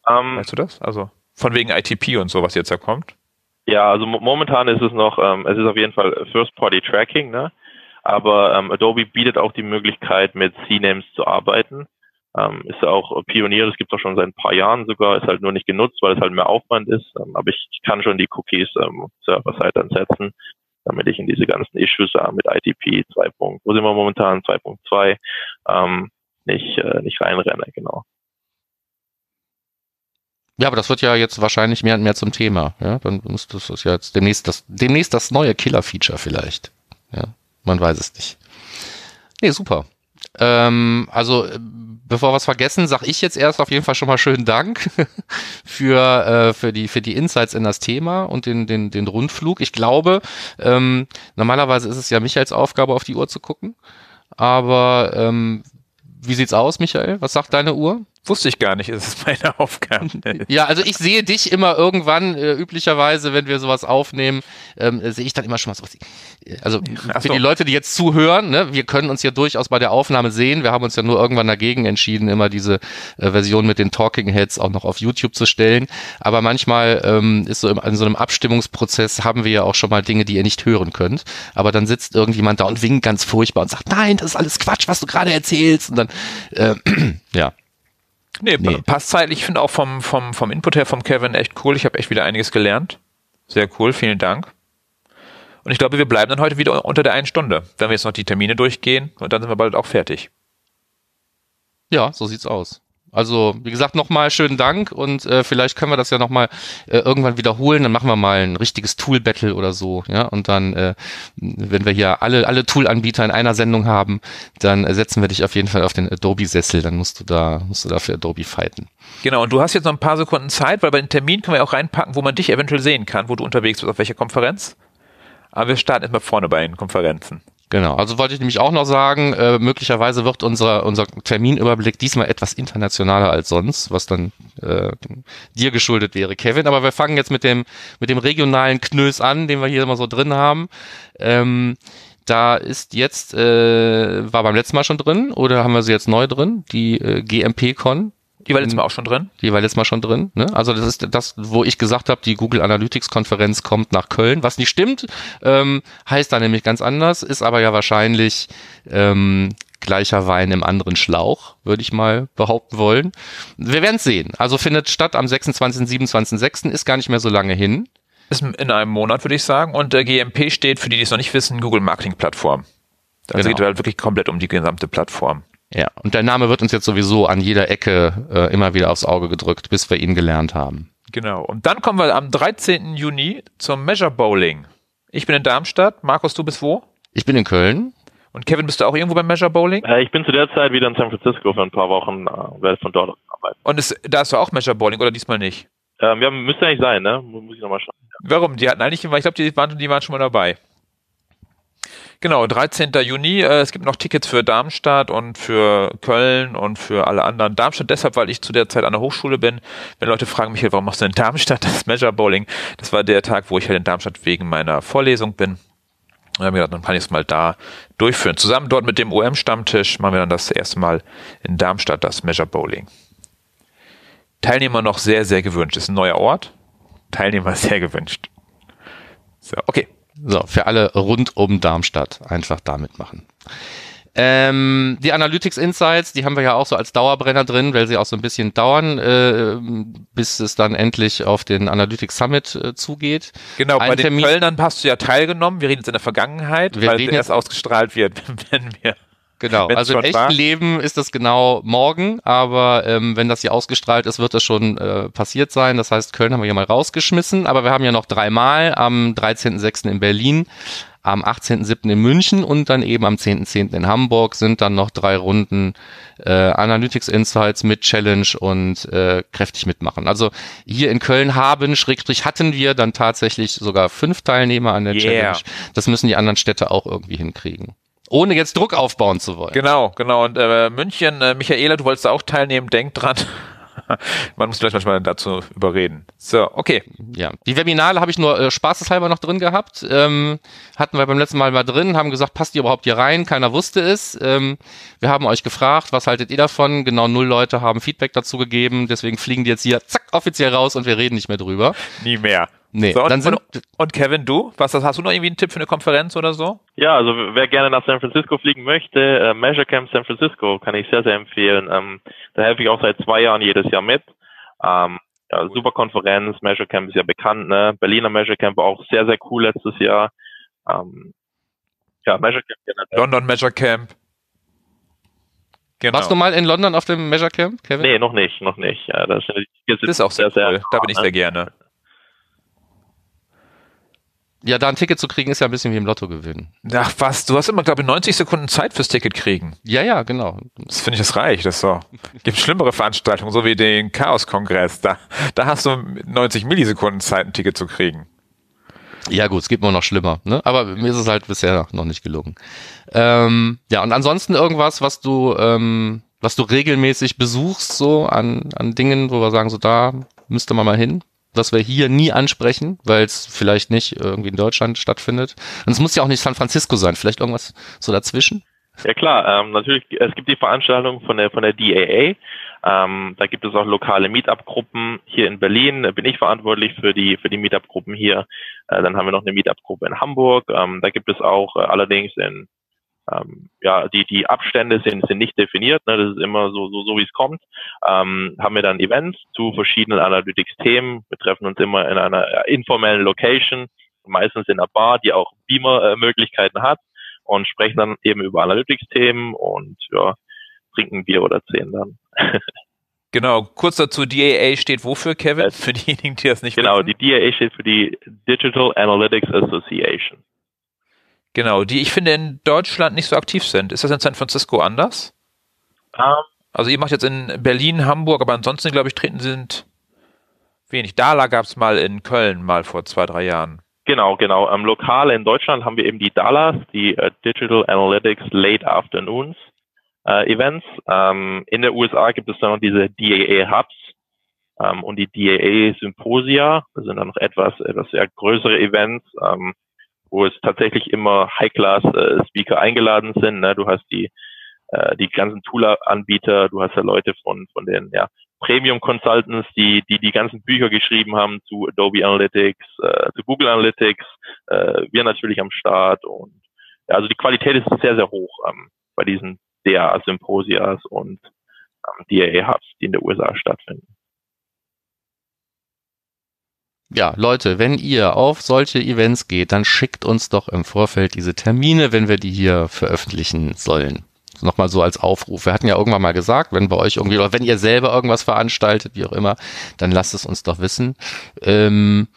Ähm, weißt du das? Also von wegen ITP und so, was jetzt da kommt? Ja, also momentan ist es noch, ähm, es ist auf jeden Fall First-Party-Tracking, ne? aber ähm, Adobe bietet auch die Möglichkeit, mit CNAMEs zu arbeiten ähm, ist auch Pionier, das gibt es auch schon seit ein paar Jahren sogar, ist halt nur nicht genutzt, weil es halt mehr Aufwand ist. Ähm, aber ich, ich, kann schon die Cookies ähm, Server-Side ansetzen, damit ich in diese ganzen Issues äh, mit ITP 2. Wo sind wir momentan? 2.2 ähm, nicht, äh, nicht reinrenne, genau. Ja, aber das wird ja jetzt wahrscheinlich mehr und mehr zum Thema. Ja, dann muss das ja jetzt demnächst das, demnächst das neue Killer-Feature vielleicht. Ja, man weiß es nicht. Nee, super. Ähm, also bevor wir es vergessen, sage ich jetzt erst auf jeden Fall schon mal schönen Dank für, äh, für, die, für die Insights in das Thema und den, den, den Rundflug. Ich glaube, ähm, normalerweise ist es ja Michaels Aufgabe, auf die Uhr zu gucken. Aber ähm, wie sieht's aus, Michael? Was sagt deine Uhr? Wusste ich gar nicht, ist es meine Aufgabe. ja, also ich sehe dich immer irgendwann, äh, üblicherweise, wenn wir sowas aufnehmen, ähm, sehe ich dann immer schon mal sowas. Also für die Leute, die jetzt zuhören, ne, wir können uns ja durchaus bei der Aufnahme sehen. Wir haben uns ja nur irgendwann dagegen entschieden, immer diese äh, Version mit den Talking Heads auch noch auf YouTube zu stellen. Aber manchmal ähm, ist so im, in so einem Abstimmungsprozess haben wir ja auch schon mal Dinge, die ihr nicht hören könnt. Aber dann sitzt irgendjemand da und winkt ganz furchtbar und sagt, nein, das ist alles Quatsch, was du gerade erzählst. Und dann, äh, ja. Nee, nee. passt zeitlich. Ich finde auch vom, vom, vom Input her vom Kevin echt cool. Ich habe echt wieder einiges gelernt. Sehr cool, vielen Dank. Und ich glaube, wir bleiben dann heute wieder unter der einen Stunde, wenn wir jetzt noch die Termine durchgehen und dann sind wir bald auch fertig. Ja, so sieht's aus. Also, wie gesagt, nochmal schönen Dank und äh, vielleicht können wir das ja nochmal äh, irgendwann wiederholen. Dann machen wir mal ein richtiges Tool-Battle oder so, ja. Und dann, äh, wenn wir hier alle, alle Tool-Anbieter in einer Sendung haben, dann setzen wir dich auf jeden Fall auf den Adobe-Sessel. Dann musst du da, musst du da für Adobe fighten. Genau, und du hast jetzt noch ein paar Sekunden Zeit, weil bei den Termin können wir auch reinpacken, wo man dich eventuell sehen kann, wo du unterwegs bist, auf welcher Konferenz. Aber wir starten erstmal vorne bei den Konferenzen. Genau, also wollte ich nämlich auch noch sagen, äh, möglicherweise wird unser, unser Terminüberblick diesmal etwas internationaler als sonst, was dann äh, dir geschuldet wäre, Kevin. Aber wir fangen jetzt mit dem, mit dem regionalen Knös an, den wir hier immer so drin haben. Ähm, da ist jetzt, äh, war beim letzten Mal schon drin oder haben wir sie jetzt neu drin? Die äh, GMP-Con, die war letztes Mal auch schon drin? Die war letztes Mal schon drin. Ne? Also das ist das, wo ich gesagt habe, die Google Analytics Konferenz kommt nach Köln. Was nicht stimmt, ähm, heißt da nämlich ganz anders, ist aber ja wahrscheinlich ähm, gleicher Wein im anderen Schlauch, würde ich mal behaupten wollen. Wir werden es sehen. Also findet statt am 26. 27.06. ist gar nicht mehr so lange hin. Ist in einem Monat, würde ich sagen. Und der GMP steht, für die, die es noch nicht wissen, Google Marketing Plattform. Also genau. geht halt wirklich komplett um die gesamte Plattform. Ja, und der Name wird uns jetzt sowieso an jeder Ecke äh, immer wieder aufs Auge gedrückt, bis wir ihn gelernt haben. Genau. Und dann kommen wir am 13. Juni zum Measure Bowling. Ich bin in Darmstadt. Markus, du bist wo? Ich bin in Köln. Und Kevin, bist du auch irgendwo beim Measure Bowling? Äh, ich bin zu der Zeit wieder in San Francisco für ein paar Wochen, äh, werde von dort arbeiten. Und ist, da hast du auch Measure Bowling oder diesmal nicht? Ähm, ja, müsste eigentlich sein, ne? Muss ich nochmal schauen. Warum? Die hatten eigentlich ich glaube, die waren, die waren schon mal dabei. Genau, 13. Juni. Äh, es gibt noch Tickets für Darmstadt und für Köln und für alle anderen. Darmstadt deshalb, weil ich zu der Zeit an der Hochschule bin. Wenn Leute fragen mich, warum machst du in Darmstadt das Measure Bowling? Das war der Tag, wo ich halt in Darmstadt wegen meiner Vorlesung bin. Und haben gedacht, dann kann ich es mal da durchführen. Zusammen dort mit dem OM-Stammtisch machen wir dann das erste Mal in Darmstadt das Measure Bowling. Teilnehmer noch sehr, sehr gewünscht. Ist ein neuer Ort. Teilnehmer sehr gewünscht. So, okay. So, für alle rund um Darmstadt einfach da mitmachen. Ähm, die Analytics Insights, die haben wir ja auch so als Dauerbrenner drin, weil sie auch so ein bisschen dauern, äh, bis es dann endlich auf den Analytics Summit äh, zugeht. Genau, Ein bei den Termin Kölnern hast du ja teilgenommen. Wir reden jetzt in der Vergangenheit, wir weil es erst ausgestrahlt wird, wenn wir Genau, also im echten war. Leben ist das genau morgen, aber ähm, wenn das hier ausgestrahlt ist, wird das schon äh, passiert sein. Das heißt, Köln haben wir hier mal rausgeschmissen, aber wir haben ja noch dreimal am 13.06. in Berlin, am 18.07. in München und dann eben am 10.10. .10. in Hamburg sind dann noch drei Runden äh, Analytics Insights mit Challenge und äh, kräftig mitmachen. Also hier in Köln haben, Schrägstrich hatten wir dann tatsächlich sogar fünf Teilnehmer an der yeah. Challenge. Das müssen die anderen Städte auch irgendwie hinkriegen ohne jetzt Druck aufbauen zu wollen. Genau, genau. Und äh, München, äh, Michaela, du wolltest auch teilnehmen, denk dran. Man muss vielleicht manchmal dazu überreden. So, okay. Ja, die Webinare habe ich nur äh, spaßeshalber noch drin gehabt. Ähm, hatten wir beim letzten Mal mal drin, haben gesagt, passt ihr überhaupt hier rein? Keiner wusste es. Ähm, wir haben euch gefragt, was haltet ihr davon? Genau null Leute haben Feedback dazu gegeben. Deswegen fliegen die jetzt hier zack offiziell raus und wir reden nicht mehr drüber. Nie mehr. Nee, so, und, dann sind, und Kevin, du? Was hast du noch irgendwie einen Tipp für eine Konferenz oder so? Ja, also wer gerne nach San Francisco fliegen möchte, äh, Measure Camp San Francisco kann ich sehr, sehr empfehlen. Ähm, da helfe ich auch seit zwei Jahren jedes Jahr mit. Ähm, ja, super Konferenz, Measure Camp ist ja bekannt, ne? Berliner Measure Camp war auch sehr, sehr cool letztes Jahr. Ähm, ja, Measure Camp generell. London Measure Camp. Genau. Warst du mal in London auf dem Measure Camp, Kevin? Nee, noch nicht, noch nicht. Ja, das, das ist auch sehr, sehr, sehr Da bin ich sehr gerne. Ja, da ein Ticket zu kriegen, ist ja ein bisschen wie im Lotto gewinnen. Ach was, du hast immer, glaube ich, 90 Sekunden Zeit fürs Ticket kriegen. Ja, ja, genau. Das finde ich, das reicht. Das so. Gibt schlimmere Veranstaltungen, so wie den Chaos-Kongress. Da, da hast du 90 Millisekunden Zeit, ein Ticket zu kriegen. Ja gut, es gibt immer noch schlimmer, ne? Aber mir ist es halt bisher noch nicht gelungen. Ähm, ja, und ansonsten irgendwas, was du, ähm, was du regelmäßig besuchst, so an, an Dingen, wo wir sagen, so da müsste man mal hin? Was wir hier nie ansprechen, weil es vielleicht nicht irgendwie in Deutschland stattfindet. Und es muss ja auch nicht San Francisco sein, vielleicht irgendwas so dazwischen? Ja klar, ähm, natürlich, es gibt die Veranstaltung von der von der DAA. Ähm, da gibt es auch lokale Meetup-Gruppen. Hier in Berlin bin ich verantwortlich für die für die Meetup-Gruppen hier. Äh, dann haben wir noch eine Meetup-Gruppe in Hamburg. Ähm, da gibt es auch äh, allerdings in ähm, ja, die, die Abstände sind, sind nicht definiert, ne, das ist immer so, so, so wie es kommt. Ähm, haben wir dann Events zu verschiedenen Analytics-Themen. Wir treffen uns immer in einer informellen Location, meistens in einer Bar, die auch Beamer-Möglichkeiten hat und sprechen dann eben über Analytics-Themen und ja, trinken Bier oder zehn dann. Genau, kurz dazu, DAA steht wofür, Kevin? Für diejenigen, die das nicht genau, wissen. Genau, die DAA steht für die Digital Analytics Association. Genau, die ich finde in Deutschland nicht so aktiv sind. Ist das in San Francisco anders? Um, ähm. also ihr macht jetzt in Berlin, Hamburg, aber ansonsten, glaube ich, treten sind wenig. Dala gab es mal in Köln mal vor zwei, drei Jahren. Genau, genau. Ähm, lokal in Deutschland haben wir eben die DALAs, die uh, Digital Analytics Late Afternoons uh, Events. Ähm, in der USA gibt es dann noch diese DAA Hubs ähm, und die DAA Symposia. Das sind dann noch etwas, etwas sehr größere Events. Ähm, wo es tatsächlich immer High-Class-Speaker äh, eingeladen sind. Ne? Du hast die, äh, die ganzen Tool-Anbieter, du hast ja Leute von, von den ja, Premium-Consultants, die, die die ganzen Bücher geschrieben haben zu Adobe Analytics, äh, zu Google Analytics, äh, wir natürlich am Start und ja, also die Qualität ist sehr, sehr hoch ähm, bei diesen der Symposias und ähm, DAA-Hubs, die in der USA stattfinden. Ja, Leute, wenn ihr auf solche Events geht, dann schickt uns doch im Vorfeld diese Termine, wenn wir die hier veröffentlichen sollen. Nochmal so als Aufruf. Wir hatten ja irgendwann mal gesagt, wenn bei euch irgendwie, oder wenn ihr selber irgendwas veranstaltet, wie auch immer, dann lasst es uns doch wissen. Ähm,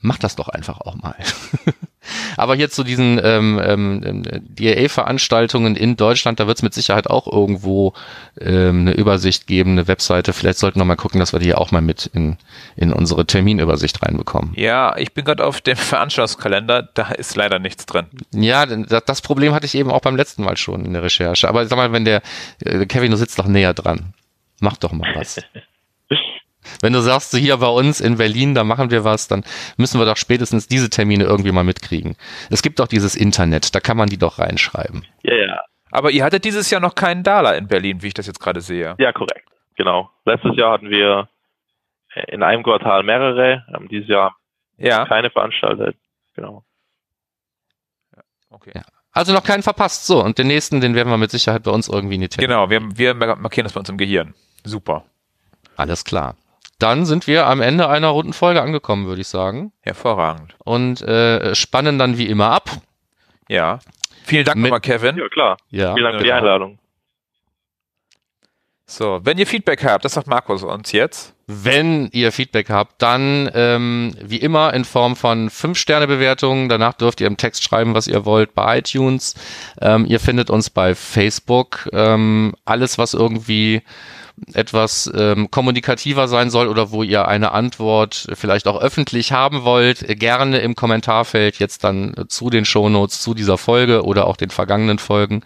macht das doch einfach auch mal. Aber hier zu diesen ähm, ähm, DAA-Veranstaltungen in Deutschland, da wird es mit Sicherheit auch irgendwo ähm, eine Übersicht geben, eine Webseite. Vielleicht sollten wir mal gucken, dass wir die auch mal mit in, in unsere Terminübersicht reinbekommen. Ja, ich bin gerade auf dem Veranstaltungskalender, da ist leider nichts drin. Ja, das Problem hatte ich eben auch beim letzten Mal schon in der Recherche. Aber sag mal, wenn der äh, Kevin, du sitzt doch näher dran. Mach doch mal was. Wenn du sagst, hier bei uns in Berlin, da machen wir was, dann müssen wir doch spätestens diese Termine irgendwie mal mitkriegen. Es gibt doch dieses Internet, da kann man die doch reinschreiben. Ja, ja. Aber ihr hattet dieses Jahr noch keinen Dala in Berlin, wie ich das jetzt gerade sehe. Ja, korrekt. Genau. Letztes Jahr hatten wir in einem Quartal mehrere, haben dieses Jahr ja. keine veranstaltet. Genau. Okay. Ja. Also noch keinen verpasst. So, und den nächsten, den werden wir mit Sicherheit bei uns irgendwie nicht Genau, wir, wir markieren das bei uns im Gehirn. Super. Alles klar dann sind wir am Ende einer runden Folge angekommen, würde ich sagen. Hervorragend. Und äh, spannen dann wie immer ab. Ja. Vielen Dank nochmal, Kevin. Ja, klar. Ja. Vielen Dank für die Einladung. So, wenn ihr Feedback habt, das sagt Markus uns jetzt. Wenn ihr Feedback habt, dann ähm, wie immer in Form von 5-Sterne-Bewertungen. Danach dürft ihr im Text schreiben, was ihr wollt bei iTunes. Ähm, ihr findet uns bei Facebook. Ähm, alles, was irgendwie etwas ähm, kommunikativer sein soll oder wo ihr eine Antwort vielleicht auch öffentlich haben wollt, gerne im Kommentarfeld jetzt dann zu den Shownotes zu dieser Folge oder auch den vergangenen Folgen.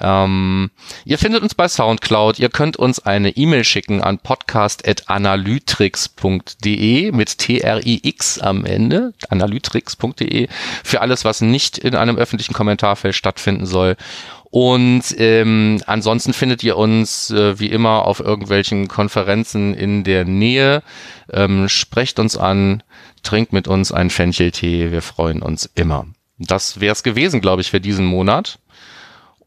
Ähm, ihr findet uns bei Soundcloud. Ihr könnt uns eine E-Mail schicken an podcast.analytrix.de mit T-R-I-X am Ende, analytrix.de, für alles, was nicht in einem öffentlichen Kommentarfeld stattfinden soll. Und ähm, ansonsten findet ihr uns äh, wie immer auf irgendwelchen Konferenzen in der Nähe. Ähm, sprecht uns an, trinkt mit uns einen Fencheltee. Wir freuen uns immer. Das wäre es gewesen, glaube ich, für diesen Monat.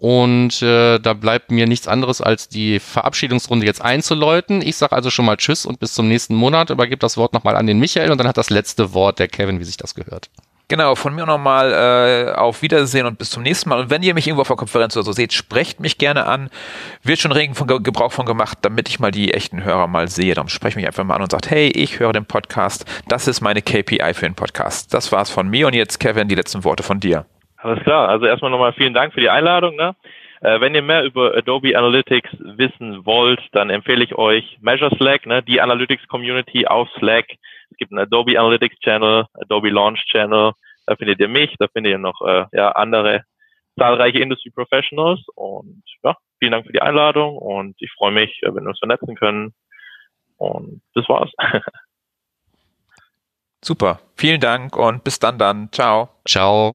Und äh, da bleibt mir nichts anderes, als die Verabschiedungsrunde jetzt einzuläuten. Ich sage also schon mal Tschüss und bis zum nächsten Monat. Übergebe das Wort nochmal an den Michael und dann hat das letzte Wort der Kevin, wie sich das gehört. Genau, von mir nochmal äh, auf Wiedersehen und bis zum nächsten Mal. Und wenn ihr mich irgendwo auf der Konferenz oder so seht, sprecht mich gerne an. Wird schon Regen von Gebrauch von gemacht, damit ich mal die echten Hörer mal sehe. Darum sprecht mich einfach mal an und sagt, hey, ich höre den Podcast. Das ist meine KPI für den Podcast. Das war's von mir und jetzt, Kevin, die letzten Worte von dir. Alles klar. Also erstmal nochmal vielen Dank für die Einladung. Ne? Äh, wenn ihr mehr über Adobe Analytics wissen wollt, dann empfehle ich euch Measure Slack, ne? die Analytics Community auf Slack. Es gibt einen Adobe Analytics Channel, Adobe Launch Channel. Da findet ihr mich, da findet ihr noch äh, ja, andere zahlreiche Industry Professionals. Und ja, vielen Dank für die Einladung und ich freue mich, äh, wenn wir uns vernetzen können. Und das war's. Super. Vielen Dank und bis dann dann. Ciao. Ciao.